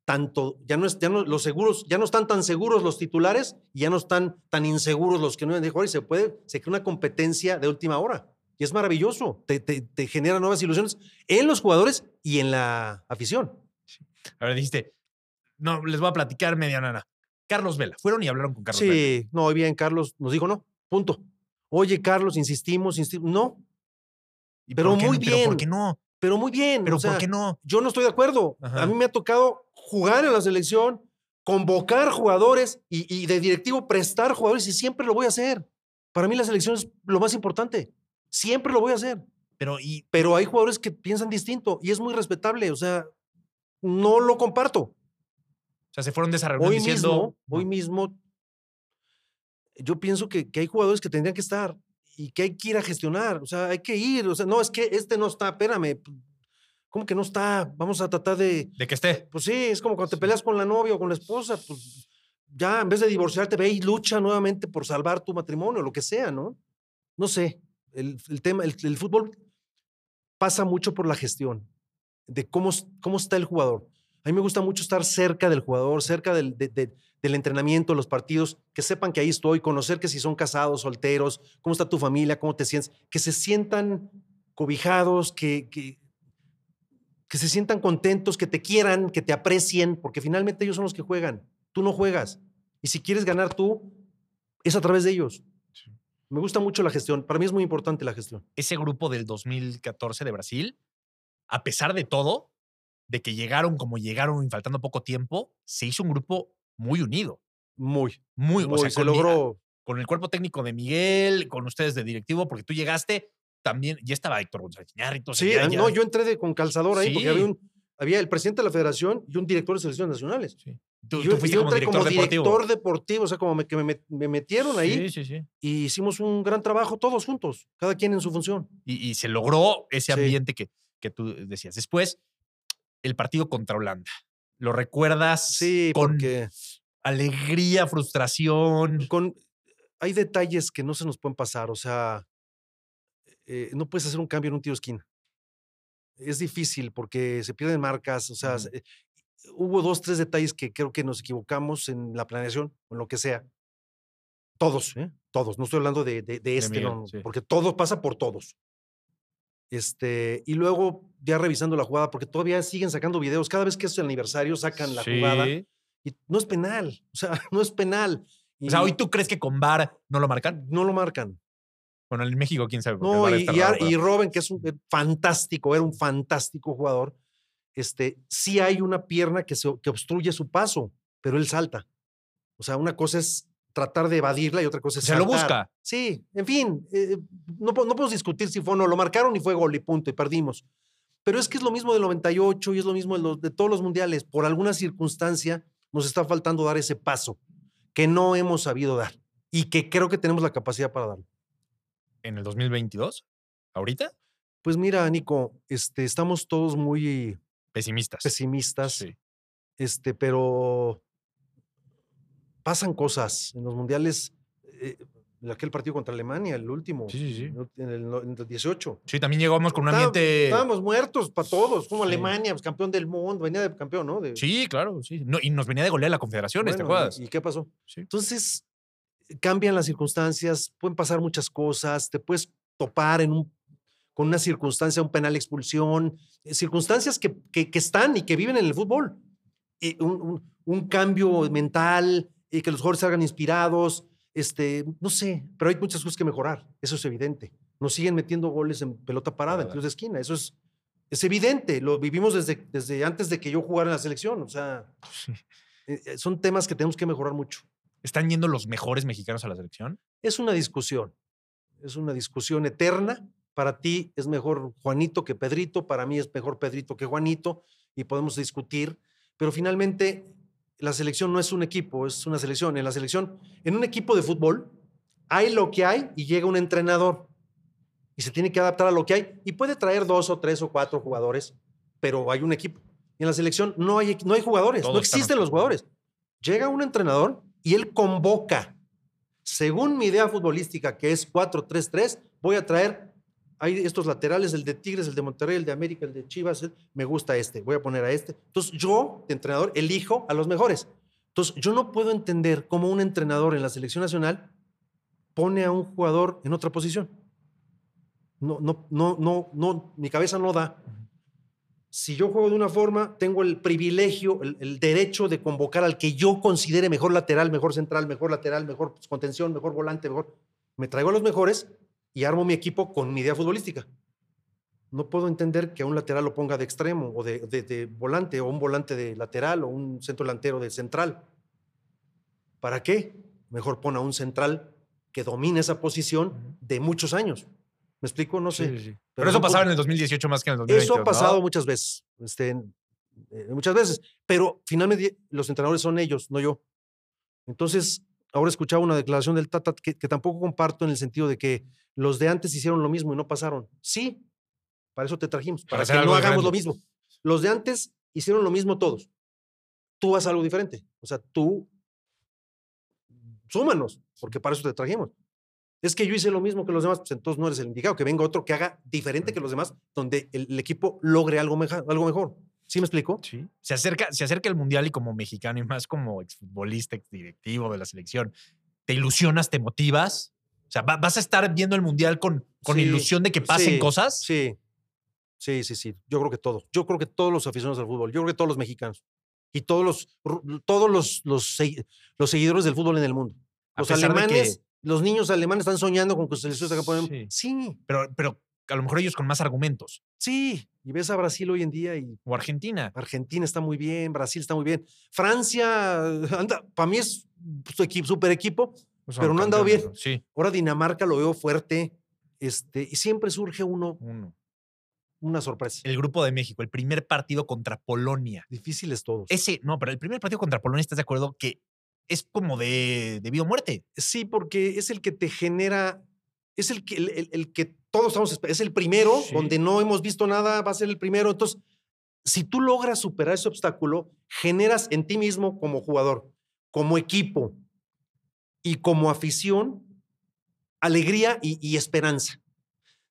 [SPEAKER 2] Tanto, ya no, es, ya no, los seguros, ya no están tan seguros los titulares y ya no están tan inseguros los que no han jugar y se puede, se crea una competencia de última hora. Y es maravilloso, te, te, te genera nuevas ilusiones en los jugadores y en la afición.
[SPEAKER 1] A ver, dijiste, no, les voy a platicar media nana. Carlos Vela, fueron y hablaron con Carlos Vela.
[SPEAKER 2] sí, no, bien, Carlos nos dijo no, punto. Oye, Carlos, insistimos, insistimos, no,
[SPEAKER 1] ¿Y
[SPEAKER 2] pero muy
[SPEAKER 1] no? ¿Pero por
[SPEAKER 2] bien.
[SPEAKER 1] qué no?
[SPEAKER 2] pero muy bien.
[SPEAKER 1] ¿Pero
[SPEAKER 2] o sea,
[SPEAKER 1] por qué no?
[SPEAKER 2] Yo no estoy de acuerdo.
[SPEAKER 1] Ajá.
[SPEAKER 2] A mí me ha tocado jugar en la selección, convocar jugadores y, y de directivo prestar jugadores y siempre lo voy a hacer. Para mí la selección es lo más importante. Siempre lo voy a hacer.
[SPEAKER 1] Pero, y,
[SPEAKER 2] Pero hay jugadores que piensan distinto y es muy respetable. O sea, no lo comparto.
[SPEAKER 1] sea, se fueron de esa reunión
[SPEAKER 2] Hoy
[SPEAKER 1] diciendo.
[SPEAKER 2] mismo, hoy mismo, yo pienso que, que hay jugadores que tendrían que estar y que hay que ir a gestionar. O sea, hay que ir. O sea, no, es que este no está, espérame. ¿Cómo que no está? Vamos a tratar de.
[SPEAKER 1] De que esté.
[SPEAKER 2] Pues sí, es como cuando te peleas con la novia o con la esposa, pues ya en vez de divorciarte, ve y lucha nuevamente por salvar tu matrimonio, lo que sea, ¿no? No sé. El, tema, el, fútbol pasa mucho por la gestión, de cómo, cómo está el jugador. A mí me gusta mucho estar cerca del jugador, cerca del, de, de, del entrenamiento, los partidos, que sepan que ahí estoy, conocer que si son casados, solteros, cómo está tu familia, cómo te sientes, que se sientan cobijados, que, que se sientan contentos, que te quieran, que te aprecien, porque finalmente ellos son los que juegan. Tú no juegas. Y si quieres ganar tú, es a través de ellos. Me gusta mucho la gestión. Para mí es muy importante la gestión.
[SPEAKER 1] Ese grupo del 2014 de Brasil, a pesar de todo, de que llegaron como llegaron y faltando poco tiempo, se hizo un grupo muy unido.
[SPEAKER 2] Muy.
[SPEAKER 1] Muy.
[SPEAKER 2] muy
[SPEAKER 1] o sea,
[SPEAKER 2] se logró.
[SPEAKER 1] Con el cuerpo técnico de Miguel, con ustedes de directivo, porque tú llegaste también, ya estaba Héctor González.
[SPEAKER 2] Sí, ya, ya... no, yo entré de, con calzador ahí sí. porque había, un, había el presidente de la federación y un director de selecciones nacionales.
[SPEAKER 1] Sí. Tú,
[SPEAKER 2] yo,
[SPEAKER 1] tú fuiste
[SPEAKER 2] yo
[SPEAKER 1] como director
[SPEAKER 2] como
[SPEAKER 1] deportivo.
[SPEAKER 2] director deportivo, o sea, como me, que me, me metieron ahí
[SPEAKER 1] Sí, sí, sí.
[SPEAKER 2] y hicimos un gran trabajo todos juntos, cada quien en su función.
[SPEAKER 1] Y, y se logró ese ambiente que, que tú decías. Después, el partido contra Holanda. ¿Lo recuerdas
[SPEAKER 2] Sí,
[SPEAKER 1] con
[SPEAKER 2] porque
[SPEAKER 1] alegría, frustración?
[SPEAKER 2] con, hay detalles que no se nos pueden pasar, o sea, eh, no puedes hacer un cambio en un tiro esquina. Es difícil porque se pierden marcas, o sea. Hubo dos, tres detalles que creo que nos equivocamos en la planeación o en lo que sea. Todos, ¿eh? Todos. No estoy hablando de, de- de este,
[SPEAKER 1] Miguel,
[SPEAKER 2] no, no,
[SPEAKER 1] sí.
[SPEAKER 2] porque todo pasa por todos. Este, y luego ya revisando la jugada, porque todavía siguen sacando videos. Cada vez que es el aniversario, sacan la jugada. Y no es penal. O sea, <laughs> no es penal.
[SPEAKER 1] O sea, hoy tú crees que con VAR no lo marcan.
[SPEAKER 2] no lo marcan.
[SPEAKER 1] Bueno, en México, quién sabe.
[SPEAKER 2] No,
[SPEAKER 1] raro,
[SPEAKER 2] y Robin, que es un eh, fantástico, era un fantástico jugador, este, sí hay una pierna que, se, que obstruye su paso, pero él salta. O sea, una cosa es tratar de evadirla y otra cosa es
[SPEAKER 1] Se lo
[SPEAKER 2] saltar.
[SPEAKER 1] busca.
[SPEAKER 2] Sí, en fin, eh, no, po- no podemos discutir si fue o no, lo marcaron y fue gol y punto, y perdimos. Pero es que es lo mismo del 98 y es lo mismo de, los- de todos los mundiales. Por alguna circunstancia nos está faltando dar ese paso que no hemos sabido dar y que creo que tenemos la capacidad para darlo.
[SPEAKER 1] En el 2022, ahorita,
[SPEAKER 2] Pues mira, Nico, este, estamos todos muy
[SPEAKER 1] pesimistas.
[SPEAKER 2] pesimistas,
[SPEAKER 1] Sí.
[SPEAKER 2] este, pero pasan cosas en los mundiales. eh, aquel partido contra Alemania, el último,
[SPEAKER 1] Sí, sí, sí.
[SPEAKER 2] en el, en el 18.
[SPEAKER 1] Sí, también llegamos con un ambiente.
[SPEAKER 2] Estábamos muertos para todos, como
[SPEAKER 1] Sí.
[SPEAKER 2] Alemania, pues, campeón del mundo, venía de campeón, ¿no? De-
[SPEAKER 1] Sí, claro, sí. No, y nos venía de golear la Confederaciones, ¿te
[SPEAKER 2] Bueno,
[SPEAKER 1] acuerdas?
[SPEAKER 2] ¿Y qué pasó?
[SPEAKER 1] Sí.
[SPEAKER 2] Entonces, cambian las circunstancias, pueden pasar muchas cosas, te puedes topar en un, con una circunstancia, un penal expulsión, eh, circunstancias que, que, que están y que viven en el fútbol. Y un, un- un cambio mental, y que los jugadores salgan inspirados, este, no sé, pero hay muchas cosas que mejorar, eso es evidente. Nos siguen metiendo goles en pelota parada, en tiros de esquina, eso es, es evidente, lo vivimos desde, desde antes de que yo jugara en la selección, o sea, eh, eh, son temas que tenemos que mejorar mucho.
[SPEAKER 1] ¿Están yendo los mejores mexicanos a la selección?
[SPEAKER 2] Es una discusión, es una discusión eterna. Para ti es mejor Juanito que Pedrito, para mí es mejor Pedrito que Juanito y podemos discutir, pero finalmente la selección no es un equipo, es una selección. En la selección, en un equipo de fútbol, hay lo que hay y llega un entrenador y se tiene que adaptar a lo que hay y puede traer dos o tres o cuatro jugadores, pero hay un equipo. Y en la selección no hay, no hay jugadores,
[SPEAKER 1] Todos
[SPEAKER 2] no existen los jugadores. Llega un entrenador y él convoca. Según mi idea futbolística, que es 4-3-3, voy a traer hay estos laterales, el de Tigres, el de Monterrey, el de América, el de Chivas, me gusta este, voy a poner a este. Entonces yo, de entrenador, elijo a los mejores. Entonces yo no puedo entender cómo un entrenador en la selección nacional pone a un jugador en otra posición. No, no, no, no, no, mi cabeza no da. Si yo juego de una forma, tengo el privilegio, el, derecho de convocar al que yo considere mejor lateral, mejor central, mejor lateral, mejor contención, mejor volante. Me traigo a los mejores y armo mi equipo con mi idea futbolística. No puedo entender que a un lateral lo ponga de extremo o de, de- de volante o un volante de lateral o un centro delantero de central. ¿Para qué? Mejor pon a un central que domine esa posición de muchos años. ¿Me explico? No sé.
[SPEAKER 1] Sí, sí. Pero,
[SPEAKER 2] Pero
[SPEAKER 1] eso
[SPEAKER 2] no
[SPEAKER 1] pasaba en el 2018 más que en el 2020.
[SPEAKER 2] Eso ha pasado muchas veces. Este, eh, muchas veces, pero finalmente los entrenadores son ellos, no yo. Entonces, ahora escuchaba una declaración del Tata que, que tampoco comparto en el sentido de que los de antes hicieron lo mismo y no pasaron. Sí, para eso te trajimos,
[SPEAKER 1] Para
[SPEAKER 2] para, que no hagamos lo mismo. Los de antes hicieron lo mismo todos. Tú haz algo diferente. O sea, tú súmanos, porque para eso te trajimos. Es que yo hice lo mismo que los demás, pues entonces no eres el indicado. Que venga otro que haga diferente que los demás, donde el, el equipo logre algo, meja- algo mejor. ¿Sí me explico?
[SPEAKER 1] Sí. Se acerca, se acerca el mundial y como mexicano y más como exfutbolista, exdirectivo de la selección, ¿te ilusionas, te motivas? O sea, ¿va- ¿vas a estar viendo el mundial con, con
[SPEAKER 2] Sí,
[SPEAKER 1] ilusión de que pasen
[SPEAKER 2] sí,
[SPEAKER 1] cosas?
[SPEAKER 2] Sí, sí, sí, sí. Yo creo que todos. Yo creo que todos los aficionados al fútbol. Yo creo que todos los mexicanos. Y todos los, todos los, los, segui- los seguidores del fútbol en el mundo. Los
[SPEAKER 1] que-
[SPEAKER 2] alemanes, los niños alemanes están soñando con que se campeón.
[SPEAKER 1] Sí.
[SPEAKER 2] Sí,
[SPEAKER 1] Pero, pero a lo mejor ellos con más argumentos.
[SPEAKER 2] sí. Y ves a Brasil hoy en día y
[SPEAKER 1] O Argentina.
[SPEAKER 2] Argentina está muy bien, Brasil está muy bien. Francia, <laughs> anda, para mí es su equipo, super equipo.
[SPEAKER 1] Pues
[SPEAKER 2] Pero no han dado bien.
[SPEAKER 1] Sí,
[SPEAKER 2] Ahora Dinamarca lo veo fuerte. Este, y siempre surge uno,
[SPEAKER 1] uno.
[SPEAKER 2] una sorpresa.
[SPEAKER 1] El grupo de México, el primer partido contra Polonia.
[SPEAKER 2] Difíciles todos.
[SPEAKER 1] Ese, no, pero el primer partido contra Polonia, ¿estás de acuerdo? Que es como de, de vida o muerte.
[SPEAKER 2] Sí, porque es el que te genera, es el que, el, el- el que todos estamos, es el primero,
[SPEAKER 1] Sí.
[SPEAKER 2] donde no hemos visto nada, va a ser el primero. Entonces, si tú logras superar ese obstáculo, generas en ti mismo como jugador, como equipo y como afición, alegría y, y esperanza.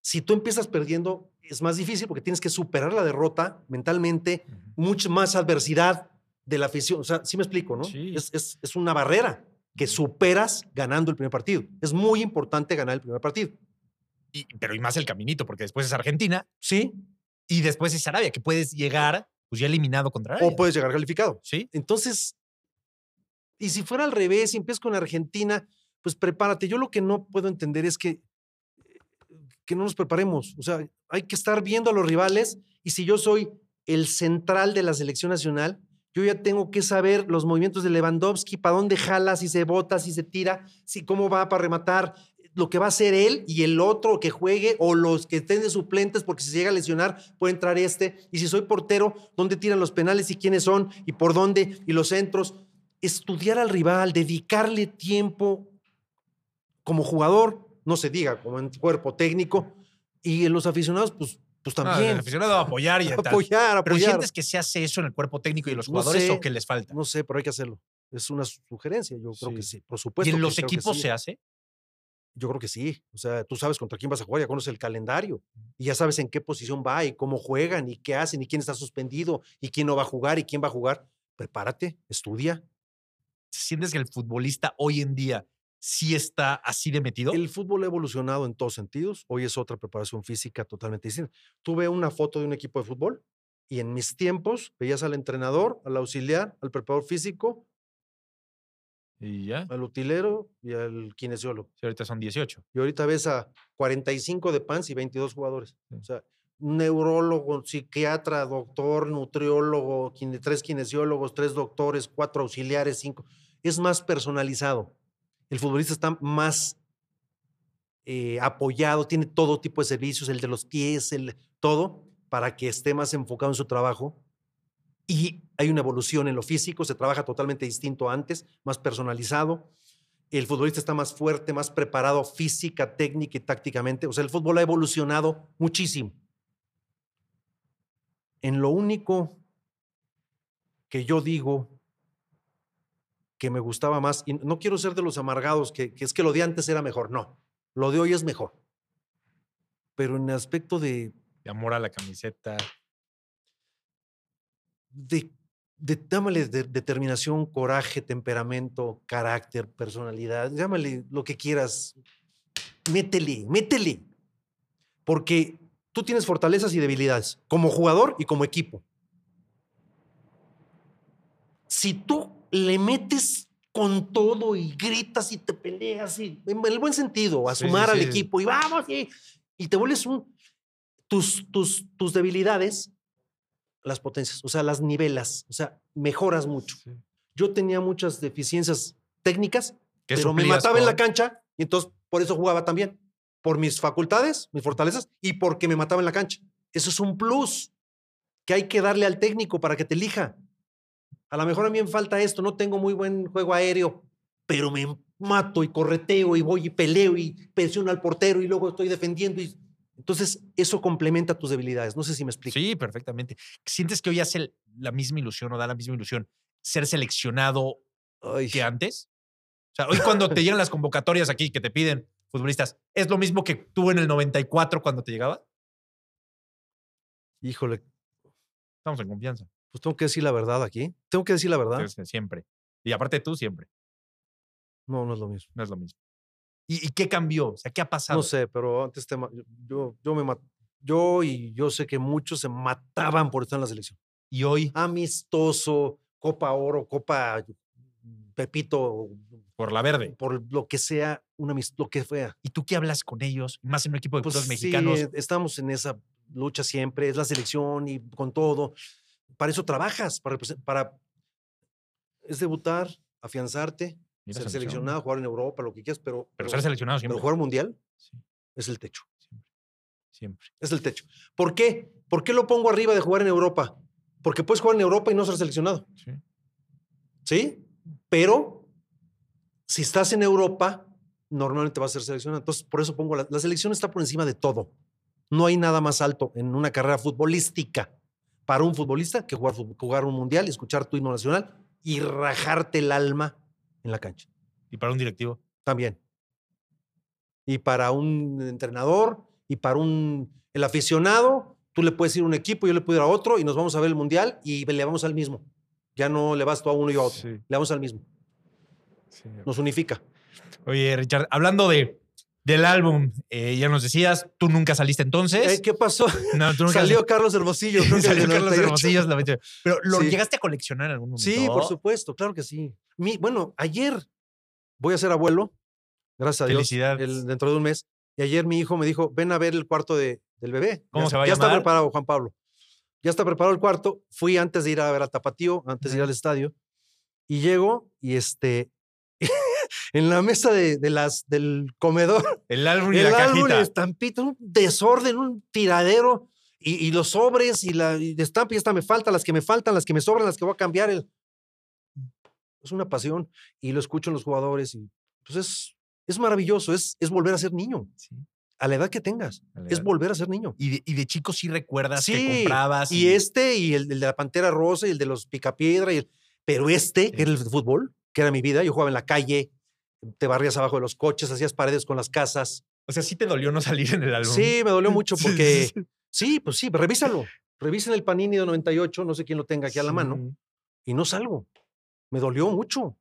[SPEAKER 2] Si tú empiezas perdiendo, es más difícil porque tienes que superar la derrota mentalmente, mucha más adversidad de la afición. O sea, sí me explico, ¿no?
[SPEAKER 1] Sí.
[SPEAKER 2] Es, es- es una barrera que superas ganando el primer partido. Es muy importante ganar el primer partido.
[SPEAKER 1] Y, pero y más el caminito, porque después es Argentina
[SPEAKER 2] Sí,
[SPEAKER 1] y después es Arabia, que puedes llegar pues ya eliminado contra Arabia.
[SPEAKER 2] o puedes llegar calificado.
[SPEAKER 1] Sí.
[SPEAKER 2] Entonces, y si fuera al revés, si empiezas con Argentina, pues prepárate. Yo lo que no puedo entender es que, que no nos preparemos. O sea, hay que estar viendo a los rivales y si yo soy el central de la selección nacional, yo ya tengo que saber los movimientos de Lewandowski, para dónde jala, si se bota, si se tira, si cómo va para rematar, lo que va a hacer él y el otro que juegue o los que estén de suplentes, porque si se llega a lesionar puede entrar este. Y si soy portero, ¿dónde tiran los penales y quiénes son y por dónde y los centros? Estudiar al rival, dedicarle tiempo como jugador, no se diga, como en cuerpo técnico, y en los aficionados, pues, pues también.
[SPEAKER 1] el aficionado a apoyar y <laughs> tal.
[SPEAKER 2] apoyar,
[SPEAKER 1] Pero
[SPEAKER 2] apoyar.
[SPEAKER 1] ¿sientes que se hace eso en el cuerpo técnico y los
[SPEAKER 2] No
[SPEAKER 1] jugadores
[SPEAKER 2] sé.
[SPEAKER 1] o que les falta?
[SPEAKER 2] No sé, pero hay que hacerlo. Es una sugerencia, yo creo que
[SPEAKER 1] Sí.
[SPEAKER 2] por supuesto.
[SPEAKER 1] ¿Y en los equipos
[SPEAKER 2] sí.
[SPEAKER 1] se hace?
[SPEAKER 2] Yo creo que sí. O sea, tú sabes contra quién vas a jugar, ya conoces el calendario y ya sabes en qué posición va y cómo juegan y qué hacen y quién está suspendido y quién no va a jugar y quién va a jugar. Prepárate, estudia.
[SPEAKER 1] ¿Sientes que el futbolista hoy en día sí está así de metido?
[SPEAKER 2] El fútbol ha evolucionado en todos sentidos. Hoy es otra preparación física totalmente distinta. Tú ve una foto de un equipo de fútbol y en mis tiempos veías al entrenador, al auxiliar, al preparador físico,
[SPEAKER 1] Y ya.
[SPEAKER 2] al utilero y al kinesiólogo.
[SPEAKER 1] Sí, ahorita son 18.
[SPEAKER 2] Y ahorita ves a 45 de PANS y 22 jugadores.
[SPEAKER 1] Sí.
[SPEAKER 2] O sea, un neurólogo, psiquiatra, doctor, nutriólogo, quine- tres kinesiólogos, tres doctores, cuatro auxiliares, cinco. Es más personalizado. El futbolista está más eh, apoyado, tiene todo tipo de servicios, el de los pies, el todo, para que esté más enfocado en su trabajo. Y hay una evolución en lo físico, se trabaja totalmente distinto antes, más personalizado el futbolista está más fuerte, más preparado física, técnica y tácticamente. O sea, el fútbol ha evolucionado muchísimo. En lo único que yo digo que me gustaba más, y no quiero ser de los amargados, que, es que lo de antes era mejor, no, lo de hoy es mejor. Pero en el aspecto De
[SPEAKER 1] amor a la camiseta.
[SPEAKER 2] De, de llámale de- determinación, coraje, temperamento, carácter, personalidad, llámale lo que quieras. Métele, métele. Porque tú tienes fortalezas y debilidades como jugador y como equipo. Si tú le metes con todo y gritas y te peleas y en el buen sentido, a
[SPEAKER 1] Sí, sí,
[SPEAKER 2] sumar al
[SPEAKER 1] sí.
[SPEAKER 2] equipo y vamos y, y te vuelves un tus, tus, tus debilidades las potencias, o sea, las nivelas, o sea, mejoras mucho. Yo tenía muchas deficiencias técnicas,
[SPEAKER 1] ¿Qué
[SPEAKER 2] pero me mataba en la cancha y entonces por eso jugaba también, por mis facultades, mis fortalezas y porque me mataba en la cancha. Eso es un plus. que hay que darle al técnico para que te elija. A lo mejor a mí me falta esto, no tengo muy buen juego aéreo, pero me mato y correteo y voy y peleo y presiono al portero y luego estoy defendiendo. Y... Entonces, eso complementa tus debilidades. No sé si me explico.
[SPEAKER 1] Sí, perfectamente. ¿Sientes que hoy hace la misma ilusión o da la misma ilusión ser seleccionado
[SPEAKER 2] Ay,
[SPEAKER 1] que antes? O sea, hoy cuando te llegan las convocatorias aquí que te piden futbolistas, ¿es lo mismo que tú en el 94 cuando te llegaba?
[SPEAKER 2] híjole,
[SPEAKER 1] Estamos en confianza.
[SPEAKER 2] pues tengo que decir la verdad aquí. Tengo que decir la verdad.
[SPEAKER 1] Entonces, siempre. Y aparte tú siempre.
[SPEAKER 2] No, no es lo mismo.
[SPEAKER 1] No es lo mismo. ¿Y, y qué cambió? O sea, ¿qué ha pasado?
[SPEAKER 2] No sé, pero antes te yo, yo, me yo y yo sé que muchos se mataban por estar en la selección.
[SPEAKER 1] Y hoy,
[SPEAKER 2] Amistoso, Copa Oro, Copa Pepito,
[SPEAKER 1] por la verde.
[SPEAKER 2] por lo que sea, una lo que sea.
[SPEAKER 1] ¿Y tú qué hablas con ellos? Más en un equipo de
[SPEAKER 2] Pues sí,
[SPEAKER 1] mexicanos.
[SPEAKER 2] estamos en esa lucha siempre, es la selección y con todo. Para eso trabajas, para, para es debutar, afianzarte, ser
[SPEAKER 1] selección.
[SPEAKER 2] seleccionado, jugar en Europa, lo que quieras, pero,
[SPEAKER 1] Pero ser seleccionado
[SPEAKER 2] pero jugar mundial
[SPEAKER 1] Sí,
[SPEAKER 2] es el techo.
[SPEAKER 1] siempre. Siempre.
[SPEAKER 2] Es el techo. ¿Por qué? ¿Por qué lo pongo arriba de jugar en Europa? Porque puedes jugar en Europa y no ser seleccionado.
[SPEAKER 1] Sí.
[SPEAKER 2] ¿Sí? Pero si estás en Europa, normalmente vas a ser seleccionado. Entonces, por eso pongo la, la selección está por encima de todo. No hay nada más alto en una carrera futbolística para un futbolista que jugar, jugar un mundial, escuchar tu himno nacional y rajarte el alma en la cancha.
[SPEAKER 1] Y para un directivo.
[SPEAKER 2] También. Y para un entrenador y para un el aficionado, tú le puedes ir a un equipo, yo le puedo ir a otro y nos vamos a ver el mundial y le vamos al mismo. Ya no le vas tú a uno y a otro.
[SPEAKER 1] Sí.
[SPEAKER 2] Le vamos al mismo. Nos unifica.
[SPEAKER 1] Oye, Richard, hablando de, del álbum, eh, ya nos decías, tú nunca saliste entonces.
[SPEAKER 2] Eh, ¿Qué pasó?
[SPEAKER 1] no, tú nunca
[SPEAKER 2] Salió Carlos Hermosillo. creo que <laughs>
[SPEAKER 1] Salió Carlos
[SPEAKER 2] 98.
[SPEAKER 1] Hermosillo, es la 28. Pero lo
[SPEAKER 2] Sí.
[SPEAKER 1] llegaste a coleccionar en algún momento.
[SPEAKER 2] Sí, por supuesto, claro que sí. Mi, bueno, ayer voy a ser abuelo, gracias a Dios, el- dentro de un mes. Y ayer mi hijo me dijo, ven a ver el cuarto de, del bebé.
[SPEAKER 1] ¿Cómo
[SPEAKER 2] ya,
[SPEAKER 1] se va a
[SPEAKER 2] ya está preparado, Juan Pablo. Ya está preparado el cuarto. Fui antes de ir a ver a Tapatío, antes de ir al estadio. Y llego y este, <laughs> en la mesa de, de las, del comedor, <laughs>
[SPEAKER 1] El álbum y
[SPEAKER 2] el
[SPEAKER 1] la
[SPEAKER 2] álbum,
[SPEAKER 1] cajita.
[SPEAKER 2] el estampito, un desorden, un tiradero. Y, y los sobres y la y estampa, y esta me falta, las que me faltan, las que me sobran, las que voy a cambiar. El... Es una pasión y lo escucho en los jugadores y pues es, es maravilloso, es, es volver a ser niño,
[SPEAKER 1] Sí,
[SPEAKER 2] a la edad que tengas,
[SPEAKER 1] la
[SPEAKER 2] es
[SPEAKER 1] edad.
[SPEAKER 2] volver a ser niño.
[SPEAKER 1] Y de, y de chico sí recuerdas que
[SPEAKER 2] Sí,
[SPEAKER 1] comprabas.
[SPEAKER 2] Y este y el, el de la Pantera Rosa y el de los Picapiedra, y el, pero este, que era el fútbol, que era mi vida, yo jugaba en la calle, te barrías abajo de los coches, hacías paredes con las casas.
[SPEAKER 1] O sea, sí te dolió no salir en el álbum.
[SPEAKER 2] Sí, me dolió <laughs> mucho porque...
[SPEAKER 1] sí,
[SPEAKER 2] pues sí, revísalo. Revisen el Panini de 98, no sé quién lo tenga aquí a la mano, y no salgo. Me dolió mucho.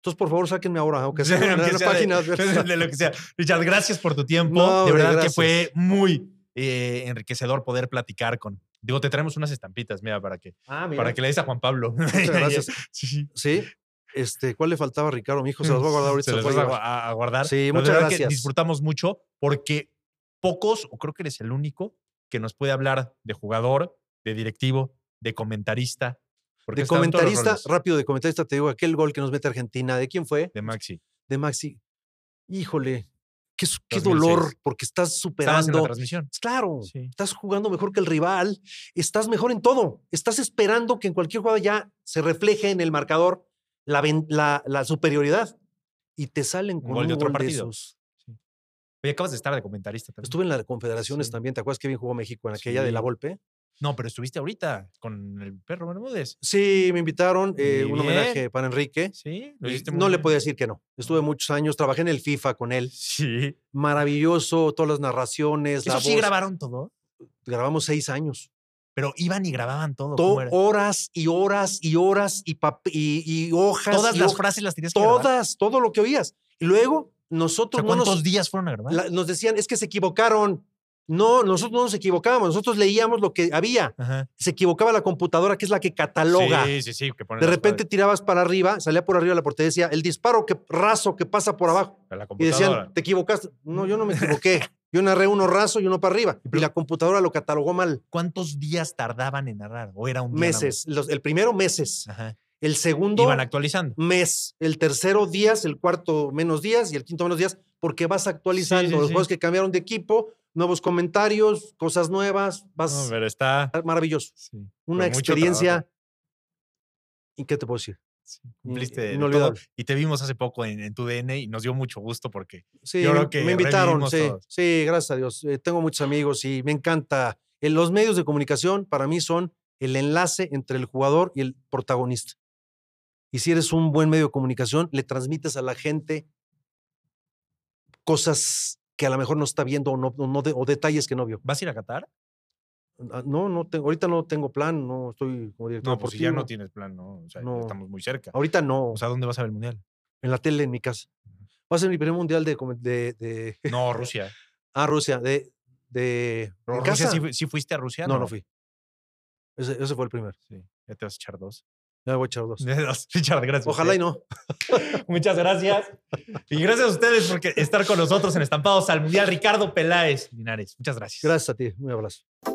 [SPEAKER 2] Entonces, por favor, sáquenme ahora, aunque sea
[SPEAKER 1] aunque <laughs> sea de- <laughs> de lo que sea. Richard, gracias por tu tiempo.
[SPEAKER 2] No,
[SPEAKER 1] de verdad que fue muy eh, enriquecedor poder platicar con. Digo, te traemos unas estampitas, mira, para que,
[SPEAKER 2] Ah, mira.
[SPEAKER 1] para que le des a Juan Pablo.
[SPEAKER 2] Muchas gracias.
[SPEAKER 1] Sí, sí.
[SPEAKER 2] Este, ¿cuál le faltaba a Ricardo? Mi hijo se las va a guardar ahorita.
[SPEAKER 1] Se
[SPEAKER 2] se
[SPEAKER 1] las
[SPEAKER 2] las
[SPEAKER 1] vas
[SPEAKER 2] voy
[SPEAKER 1] a, guardar.
[SPEAKER 2] Sí, muchas
[SPEAKER 1] verdad que
[SPEAKER 2] gracias.
[SPEAKER 1] disfrutamos mucho porque pocos, o creo que eres el único, que nos puede hablar de jugador, de directivo, de comentarista. porque
[SPEAKER 2] De
[SPEAKER 1] los
[SPEAKER 2] comentarista, rápido de comentarista, te digo, aquel gol que nos mete Argentina, ¿de quién fue?
[SPEAKER 1] De Maxi.
[SPEAKER 2] De Maxi. Híjole, qué, qué
[SPEAKER 1] 2006.
[SPEAKER 2] dolor, porque estás
[SPEAKER 1] en la
[SPEAKER 2] superando.
[SPEAKER 1] transmisión.
[SPEAKER 2] Claro,
[SPEAKER 1] Sí.
[SPEAKER 2] estás jugando mejor que el rival, estás mejor en todo. Estás esperando que en cualquier jugada ya se refleje en el marcador la, la, la superioridad y te salen con
[SPEAKER 1] gol de otro
[SPEAKER 2] gol
[SPEAKER 1] partido.
[SPEAKER 2] esos.
[SPEAKER 1] Oye, acabas de estar de comentarista también.
[SPEAKER 2] Estuve en la Confederaciones
[SPEAKER 1] Sí.
[SPEAKER 2] también, ¿te acuerdas que bien jugó México en aquella de la. Volpe?
[SPEAKER 1] No, pero estuviste ahorita con el perro Bermúdez.
[SPEAKER 2] Sí, me invitaron, eh, un homenaje para Enrique.
[SPEAKER 1] Sí, lo hiciste muy
[SPEAKER 2] no le podía decir que no. Estuve muchos años, trabajé en el FIFA con él.
[SPEAKER 1] Sí.
[SPEAKER 2] Maravilloso, todas las narraciones, la
[SPEAKER 1] Eso sí
[SPEAKER 2] voz.
[SPEAKER 1] grabaron todo,
[SPEAKER 2] Grabamos seis años.
[SPEAKER 1] Pero iban y grababan todo.
[SPEAKER 2] Horas y horas y horas y, y, y hojas.
[SPEAKER 1] Todas
[SPEAKER 2] y
[SPEAKER 1] las frases las tenías que grabar.
[SPEAKER 2] Todas, todo lo que oías. Y luego
[SPEAKER 1] O
[SPEAKER 2] nosotros no
[SPEAKER 1] ¿Cuántos
[SPEAKER 2] nos,
[SPEAKER 1] días fueron a grabar?
[SPEAKER 2] la- nos decían, es que se equivocaron. No, nosotros no nos equivocábamos, nosotros leíamos lo que había.
[SPEAKER 1] Ajá.
[SPEAKER 2] Se equivocaba la computadora, que es la que cataloga.
[SPEAKER 1] Sí, sí, sí. que
[SPEAKER 2] De repente tirabas para arriba, salía por arriba la portería, decía, el disparo que raso que pasa por abajo.
[SPEAKER 1] la
[SPEAKER 2] Y decían, te equivocaste. No, yo no me equivoqué. Yo narré uno raso y uno para arriba. Y la computadora lo catalogó mal.
[SPEAKER 1] ¿Cuántos días tardaban en narrar? ¿O era un día?
[SPEAKER 2] Meses. Los- el primero, meses.
[SPEAKER 1] Ajá.
[SPEAKER 2] El segundo,
[SPEAKER 1] Iban actualizando.
[SPEAKER 2] mes. El tercero, días. El cuarto, menos días. Y el quinto, menos días. Porque vas actualizando
[SPEAKER 1] sí,
[SPEAKER 2] los
[SPEAKER 1] sí.
[SPEAKER 2] juegos que cambiaron de equipo nuevos comentarios, cosas nuevas,
[SPEAKER 1] No, pero está.
[SPEAKER 2] maravilloso. Una experiencia. ¿Y qué te puedo decir?
[SPEAKER 1] Cumpliste de
[SPEAKER 2] inolvidable.
[SPEAKER 1] todo. Y te vimos hace poco en, en tu DN y nos dio mucho gusto porque
[SPEAKER 2] Sí,
[SPEAKER 1] Yo
[SPEAKER 2] me,
[SPEAKER 1] creo que
[SPEAKER 2] me invitaron, sí,
[SPEAKER 1] todos.
[SPEAKER 2] sí, gracias a Dios. Eh, tengo muchos amigos y me encanta. Eh, los medios de comunicación para mí son el enlace entre el jugador y el protagonista. Y si eres un buen medio de comunicación, le transmites a la gente cosas que a lo mejor no está viendo o, no, no de- o detalles que no vio.
[SPEAKER 1] ¿vas a ir a Qatar?
[SPEAKER 2] Ah, No, no tengo, ahorita no tengo plan, no estoy como director
[SPEAKER 1] No, pues si ya no tienes plan, ¿no? O sea,
[SPEAKER 2] No.
[SPEAKER 1] estamos muy cerca.
[SPEAKER 2] Ahorita no,
[SPEAKER 1] O sea, ¿dónde vas a ver el mundial?
[SPEAKER 2] en la tele en mi casa. Va a ser mi primer mundial de, de, de <laughs>
[SPEAKER 1] No, Rusia.
[SPEAKER 2] ah, Rusia, de, de en
[SPEAKER 1] Rusia
[SPEAKER 2] casa.
[SPEAKER 1] sí, fu- sí fuiste a Rusia.
[SPEAKER 2] no, no fui. Ese, ese fue el primero.
[SPEAKER 1] Sí, ya te vas a echar dos.
[SPEAKER 2] Ya voy a echar dos. <laughs>
[SPEAKER 1] Dos. Richard, gracias.
[SPEAKER 2] Ojalá y no. <laughs>
[SPEAKER 1] Muchas gracias. Y gracias a ustedes por estar con nosotros en Estampados al Mundial. Ricardo Peláez Linares. Muchas gracias.
[SPEAKER 2] Gracias a ti. Un abrazo.